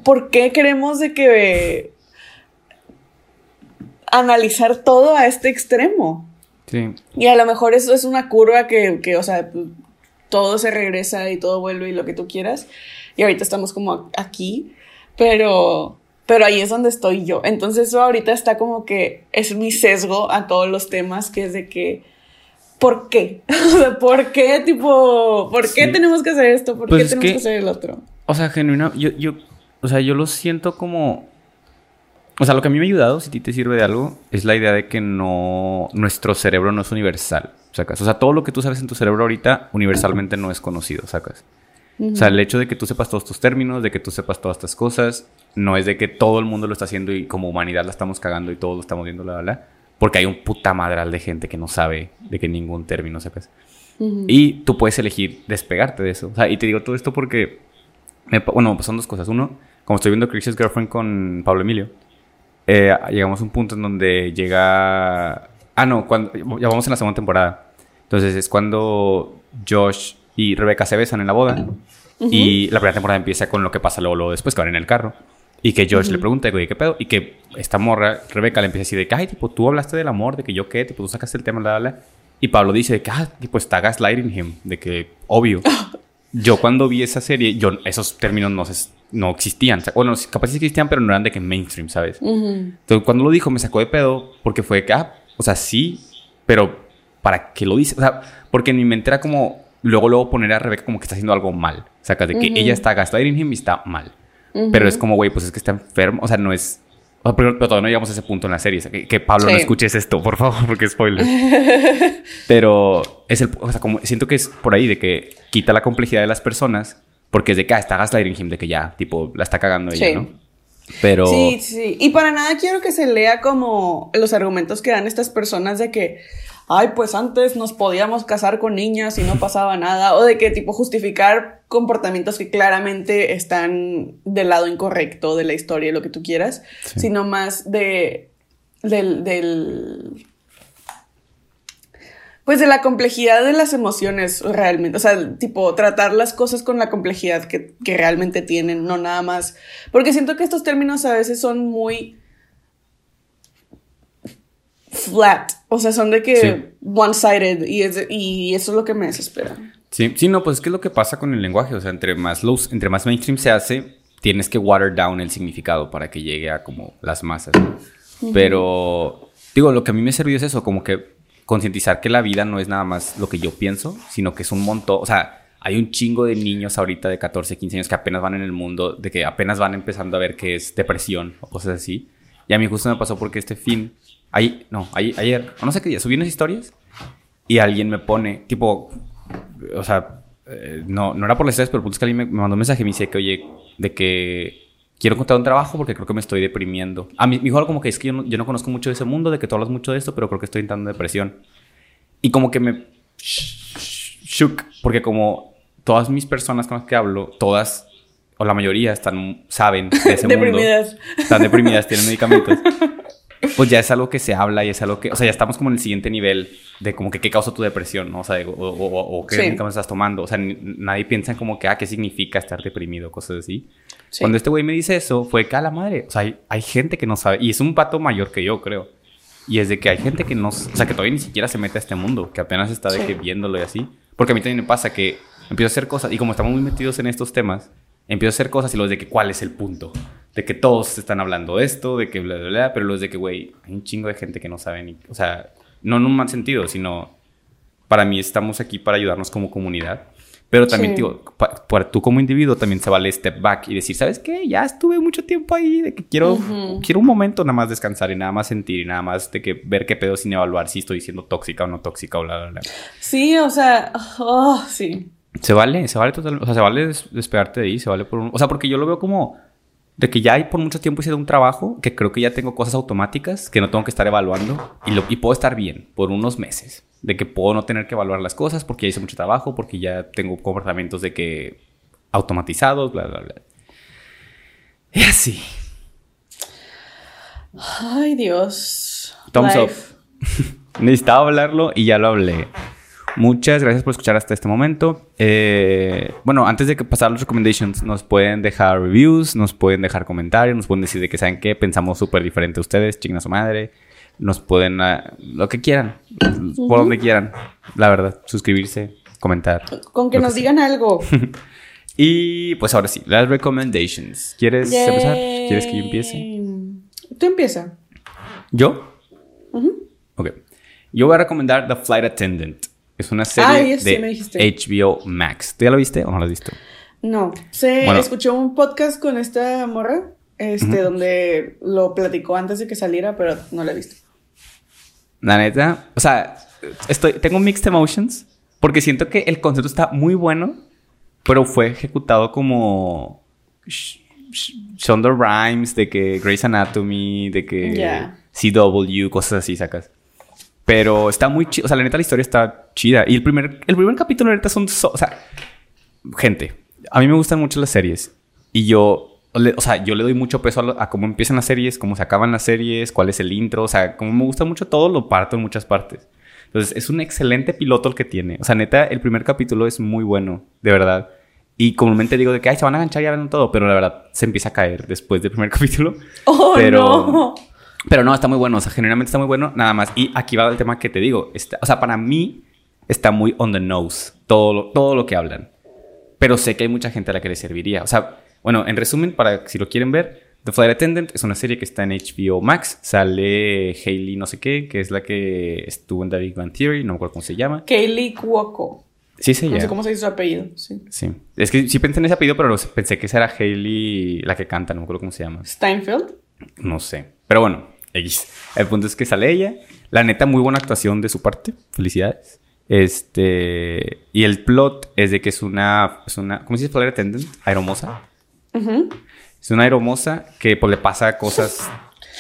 ¿por qué queremos de que analizar todo a este extremo? Sí. Y a lo mejor eso es una curva que, que, o sea, todo se regresa y todo vuelve y lo que tú quieras. Y ahorita estamos como aquí, pero, pero ahí es donde estoy yo. Entonces eso ahorita está como que es mi sesgo a todos los temas, que es de que, ¿por qué? [LAUGHS] ¿Por qué, tipo, por qué tenemos que hacer esto? ¿Por pues qué tenemos que, hacer el otro? O sea, genuina, yo, yo o sea, yo lo siento como... O sea, lo que a mí me ha ayudado, si a ti te sirve de algo, es la idea de que no. Nuestro cerebro no es universal, ¿sacas? O sea, todo lo que tú sabes en tu cerebro ahorita, universalmente no es conocido, ¿sacas? O sea, el hecho de que tú sepas todos tus términos, de que tú sepas todas estas cosas, no es de que todo el mundo lo está haciendo y como humanidad la estamos cagando y todos lo estamos viendo, la verdad. Porque hay un puta madral de gente que no sabe de que ningún término sepas. Y tú puedes elegir despegarte de eso. O sea, y te digo todo esto porque, me, bueno, son dos cosas. Uno, como estoy viendo Chris's Girlfriend con Pablo Emilio, eh, llegamos a un punto en donde llega... Ah, no, cuando, ya vamos en la segunda temporada. Entonces es cuando Josh y Rebeca se besan en la boda. Y la primera temporada empieza con lo que pasa luego, luego después, que van en el carro. Y que Josh le pregunta, güey, ¿qué pedo? Y que esta morra, Rebeca, le empieza a decir de que, ay, tipo, tú hablaste del amor, de que yo qué, tipo, tú sacaste el tema, la, la, Y Pablo dice de que, ah, tipo, está gaslighting him, de que, obvio. [LAUGHS] yo cuando vi esa serie, yo, esos términos no, no existían. Bueno, capaz sí existían, pero no eran de que mainstream, ¿sabes? Entonces, cuando lo dijo, me sacó de pedo, porque fue que, ah, o sea, sí, pero ¿para qué lo dice? O sea, porque en mi mente era como, luego, luego poner a Rebeca como que está haciendo algo mal. O sea, de que ella está gaslighting him y está mal. Pero es como, güey, pues es que está enfermo. O sea, no es. Pero, todavía no llegamos a ese punto en la serie. que, Pablo no escuches esto, por favor, porque es spoiler. [LAUGHS] pero es el. O sea, como siento que es por ahí de que quita la complejidad de las personas. Porque es de que ah, está gaslighting him, de que ya, tipo, la está cagando ella, ¿no? Pero. Sí, sí. Y para nada quiero que se lea como los argumentos que dan estas personas de que ay, pues antes nos podíamos casar con niñas y no pasaba nada, o de que tipo justificar comportamientos que claramente están del lado incorrecto de la historia, lo que tú quieras, sino más de, del, del, pues de la complejidad de las emociones realmente, o sea, tipo tratar las cosas con la complejidad que, que realmente tienen, no nada más, porque siento que estos términos a veces son muy flat. O sea, son de que one-sided y, y eso es lo que me desespera. Sí, sí, no, pues es que es lo que pasa con el lenguaje. O sea, entre más, los, entre más mainstream se hace, tienes que water down el significado para que llegue a como las masas. Pero, digo, lo que a mí me sirvió es eso, como que concientizar que la vida no es nada más lo que yo pienso, sino que es un montón, o sea, hay un chingo de niños ahorita de 14, 15 años que apenas van en el mundo, de que apenas van empezando a ver qué es depresión o cosas así. Y a mí justo me pasó porque este fin Ahí, no, ayer, no sé qué día, subí unas historias y alguien me pone, tipo, o sea, eh, no, no era por las historias, pero el punto es que alguien me, mandó un mensaje y me dice que, oye, de que quiero contar un trabajo porque creo que me estoy deprimiendo. A mí me dijo algo como que es que yo no, yo no conozco mucho de ese mundo, de que tú hablas mucho de esto, pero creo que estoy entrando en depresión. Y como que me shook, porque como todas mis personas con las que hablo, todas o la mayoría están, saben de ese [LAUGHS] mundo. Están deprimidas, tienen medicamentos. [LAUGHS] pues ya es algo que se habla y es algo que, o sea, ya estamos como en el siguiente nivel de como que qué causa tu depresión, ¿no? O sea, o, o, qué medicamentos estás tomando. O sea, nadie piensa en como que, ah, ¿qué significa estar deprimido? Cosas así. Cuando este güey me dice eso, fue que a la madre, o sea, hay, hay, gente que no sabe, y es un pato mayor que yo, creo. Y es de que hay gente que no, o sea, que todavía ni siquiera se mete a este mundo, que apenas está de que viéndolo y así. Porque a mí también me pasa que empiezo a hacer cosas, y como estamos muy metidos en estos temas, empiezo a hacer cosas y los de que cuál es el punto. De que todos están hablando de esto, de que bla, bla, bla, pero los de que, güey, hay un chingo de gente que no sabe ni... O sea, no en un mal sentido, sino para mí estamos aquí para ayudarnos como comunidad. Pero también, digo, para, tú como individuo también se vale step back y decir, ¿sabes qué? Ya estuve mucho tiempo ahí, de que quiero, quiero un momento nada más descansar y nada más sentir y nada más de que ver qué pedo sin evaluar si estoy siendo tóxica o no tóxica o bla, bla, bla. Sí, o sea, oh, sí. Se vale, se vale totalmente. O sea, se vale despegarte de ahí, se vale por un. O sea, porque yo lo veo como. De que ya hay por mucho tiempo hice un trabajo que creo que ya tengo cosas automáticas que no tengo que estar evaluando y, lo, y puedo estar bien por unos meses. De que puedo no tener que evaluar las cosas porque ya hice mucho trabajo, porque ya tengo comportamientos de que automatizados, bla, bla, bla. Y así. Ay, Dios. Thumbs up. [LAUGHS] Necesitaba hablarlo y ya lo hablé. Muchas gracias por escuchar hasta este momento. Eh, bueno, antes de que pasar los recommendations, nos pueden dejar reviews, nos pueden dejar comentarios, nos pueden decir de que saben que pensamos súper diferente a ustedes, chinguen a su madre. Nos pueden, ah, lo que quieran, por donde quieran, la verdad, suscribirse, comentar. Con que nos digan algo. [LAUGHS] y pues ahora sí, las recommendations. ¿Quieres empezar? ¿Quieres que yo empiece? Tú empieza. ¿Yo? Ok. Yo voy a recomendar The Flight Attendant. Es una serie de HBO Max. ¿Tú ya la viste o no la has visto? No. Se escuchó un podcast con esta morra. este, donde lo platicó antes de que saliera, pero no lo he visto. La neta, o sea, estoy, tengo mixed emotions porque siento que el concepto está muy bueno, pero fue ejecutado como Shonda Rhimes, de que Grey's Anatomy, de que CW, cosas así sacas. Pero está muy chido. O sea, la neta, la historia está chida. Y el primer, el primer capítulo, la neta, son. o sea, gente, a mí me gustan mucho las series. Y yo, o sea, yo le doy mucho peso a, cómo empiezan las series, cómo se acaban las series, cuál es el intro. O sea, como me gusta mucho todo, lo parto en muchas partes. Entonces, es un excelente piloto el que tiene. O sea, neta, el primer capítulo es muy bueno, de verdad. Y comúnmente digo de que, ay, se van a enganchar y ya ven todo, pero la verdad se empieza a caer después del primer [LAUGHS] capítulo. Oh, pero, no. Pero no, está muy bueno, o sea, generalmente está muy bueno, nada más. Y aquí va el tema que te digo, está, o sea, para mí está muy on the nose todo, todo lo que hablan. Pero sé que hay mucha gente a la que le serviría. O sea, bueno, en resumen, para si lo quieren ver, The Flight Attendant es una serie que está en HBO Max. Sale Hailey no sé qué, que es la que estuvo en Big Bang Theory, no me acuerdo cómo se llama. Kaylee Cuoco. Sí, sí, No sé cómo se dice su apellido, sí. Sí. Es que sí pensé en ese apellido, pero pensé que esa era Hailey, la que canta, no me acuerdo cómo se llama. ¿Steinfeld? No sé. Pero bueno, X. El punto es que sale ella. La neta, muy buena actuación de su parte. Felicidades. Este. Y el plot es de que es una. Es una ¿Cómo se dice? Flight attendant. Aeromosa. Es una aeromosa que pues, le pasa cosas.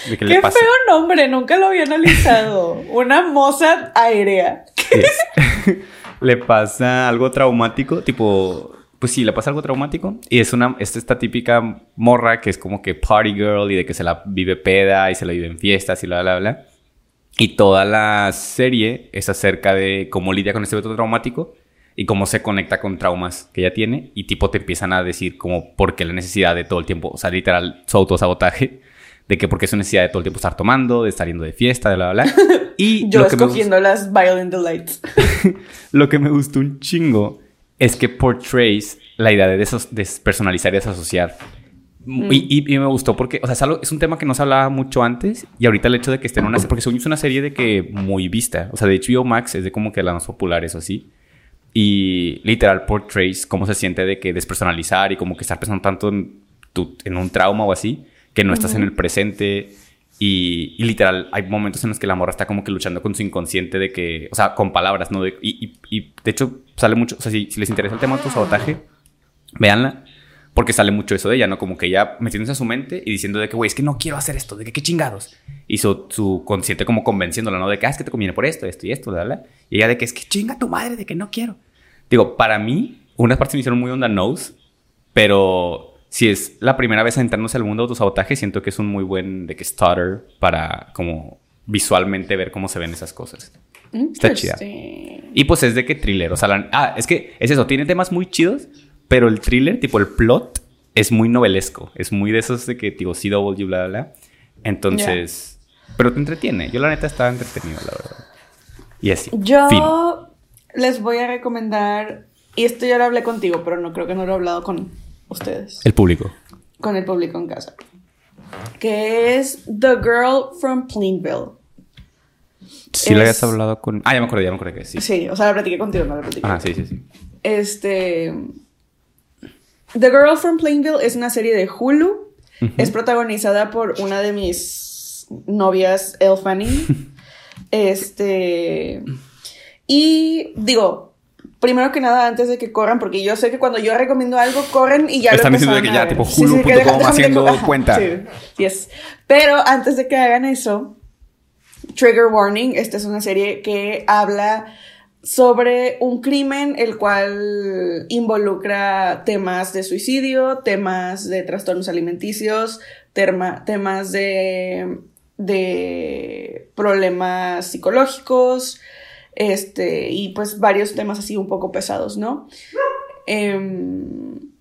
De que Qué feo nombre, nunca lo había analizado. [LAUGHS] una moza aérea. [LAUGHS] le pasa algo traumático, tipo pues sí, le pasa algo traumático. Y es una, es esta típica morra que es como que party girl y de que se la vive peda y se la vive en fiestas y bla, bla, bla. Y toda la serie es acerca de cómo lidia con este evento traumático y cómo se conecta con traumas que ella tiene. Y tipo te empiezan a decir como por qué la necesidad de todo el tiempo, o sea, literal, su autosabotaje. De que porque es su necesidad de todo el tiempo estar tomando, de estar yendo de fiesta, de bla, bla, bla. [LAUGHS] Y Yo escogiendo las violent delights. [LAUGHS] lo que me gustó un chingo es que portrays la idea de despersonalizar y desasociar. Mm. Y, me gustó porque, o sea, es, un tema que no se hablaba mucho antes y ahorita el hecho de que esté en una serie, porque según es una serie de que muy vista, o sea, de hecho Max es de como que las más populares o así. Y literal portrays cómo se siente de que despersonalizar y como que estar pensando tanto en, en un trauma o así, que no estás en el presente y, literal, hay momentos en los que la morra está como que luchando con su inconsciente de que, o sea, con palabras, ¿no? y, de hecho sale mucho, o sea, si, les interesa el tema de tu sabotaje, véanla, porque sale mucho eso de ella, ¿no? Como que ella metiéndose a su mente y diciendo de que, güey, es que no quiero hacer esto, de que qué chingados. Y su, su consciente como convenciéndola, ¿no? De que, ah, es que te conviene por esto, esto y esto, ¿verdad? Y ella de que es que chinga tu madre, de que no quiero. Digo, para mí, unas partes me hicieron muy onda nose, pero si es la primera vez entrándose al mundo de autosabotaje, siento que es un muy buen de que starter para como visualmente ver cómo se ven esas cosas. Está chida. Y pues es de que thriller, o sea, ah, es que es eso, tiene temas muy chidos, pero el thriller, tipo el plot, es muy novelesco, es muy de esos de que tipo CW, bla, bla, bla. Entonces, pero te entretiene. Yo la neta estaba entretenido, la verdad. Y así. Yo les voy a recomendar, y esto ya lo hablé contigo, pero no creo que no lo he hablado con ustedes. El público. Con el público en casa. Que es The Girl from Plainville. Sí, lo habías hablado con. Ah, ya me acordé, ya me acordé que sí. Sí, o sea, la platiqué contigo, no la platiqué. Ah, sí, sí, sí. Este. The Girl from Plainville es una serie de Hulu. Es protagonizada por una de mis novias, Elle Fanning. [LAUGHS] este. Y digo, primero que nada, antes de que corran, porque yo sé que cuando yo recomiendo algo, corren y ya Están diciendo que ya, tipo, Hulu.com haciendo cuenta. Sí, yes. Pero antes de que hagan eso, Trigger Warning, esta es una serie que habla sobre un crimen el cual involucra temas de suicidio, temas de trastornos alimenticios, temas de, de problemas psicológicos, este, y pues varios temas así un poco pesados, ¿no? Em,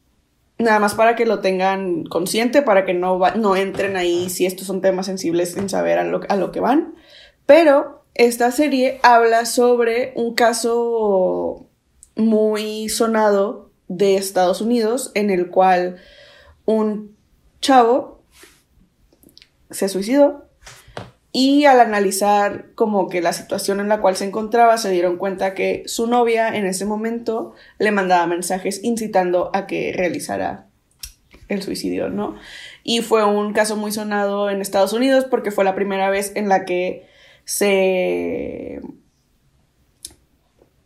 nada más para que lo tengan consciente, para que no, no entren ahí si estos son temas sensibles sin saber a lo, a lo que van. Pero esta serie habla sobre un caso muy sonado de Estados Unidos en el cual un chavo se suicidó y al analizar como que la situación en la cual se encontraba, se dieron cuenta que su novia en ese momento le mandaba mensajes incitando a que realizara el suicidio, ¿no? Y fue un caso muy sonado en Estados Unidos porque fue la primera vez en la que se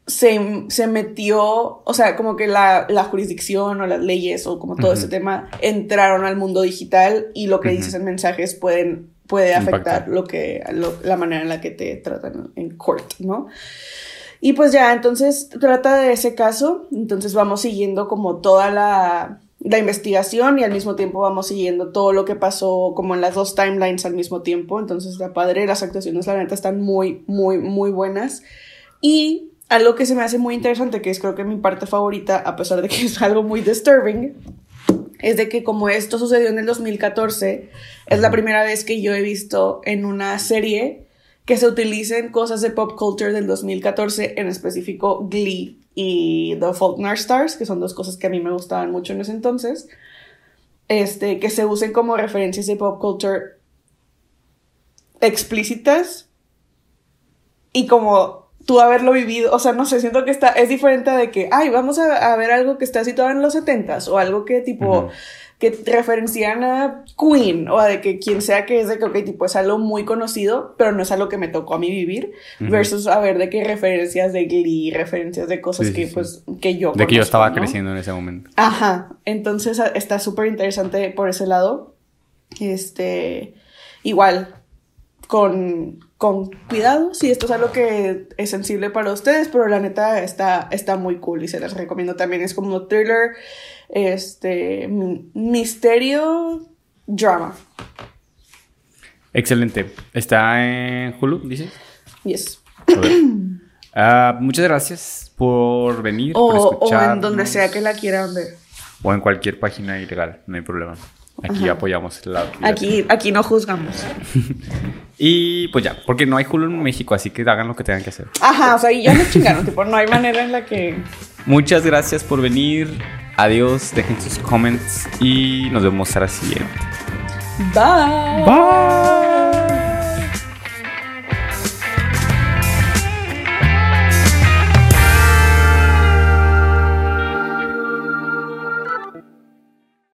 se, metió, o sea, como que la, jurisdicción o las leyes o como todo ese tema entraron al mundo digital y lo que dices en mensajes pueden, puede afectar lo que, la manera en la que te tratan en court, ¿no? Y pues ya, entonces trata de ese caso, entonces vamos siguiendo como toda la, la investigación y al mismo tiempo vamos siguiendo todo lo que pasó como en las dos timelines al mismo tiempo, entonces está padre, las actuaciones la neta están muy, muy, muy buenas. Y algo que se me hace muy interesante, que es creo que mi parte favorita, a pesar de que es algo muy disturbing, es de que como esto sucedió en el 2014, es la primera vez que yo he visto en una serie que se utilicen cosas de pop culture del 2014, en específico Glee y The Fault Stars, que son dos cosas que a mí me gustaban mucho en ese entonces, este, que se usen como referencias de pop culture explícitas y como tú haberlo vivido, o sea, no sé, siento que está, es diferente de que, ay, vamos a, ver algo que está situado en los setentas, o algo que tipo, que referencian a Queen, o de que quien sea que es de que, ok, tipo, es algo muy conocido, pero no es algo que me tocó a mí vivir, versus a ver de qué referencias de Glee, referencias de cosas que, pues, que yo De que yo estaba creciendo en ese momento. Ajá, entonces está súper interesante por ese lado, este, igual, con con cuidado si esto es algo que es sensible para ustedes, pero la neta está, está muy cool y se las recomiendo también. Es como thriller, este, misterio, drama. Excelente. ¿Está en Hulu, dices? Yes. [CLEARS THROAT] Ah, muchas gracias por venir. O, o en donde sea que la quieran ver. O en cualquier página ilegal, no hay problema. Aquí apoyamos la Aquí, aquí no juzgamos. [LAUGHS] y pues ya, porque no hay Hulu en México, así que hagan lo que tengan que hacer. Ajá, o sea, ya me chingaron, tipo, no hay manera en la que. Muchas gracias por venir. Adiós, dejen sus comments y nos vemos a la siguiente. Bye. Bye.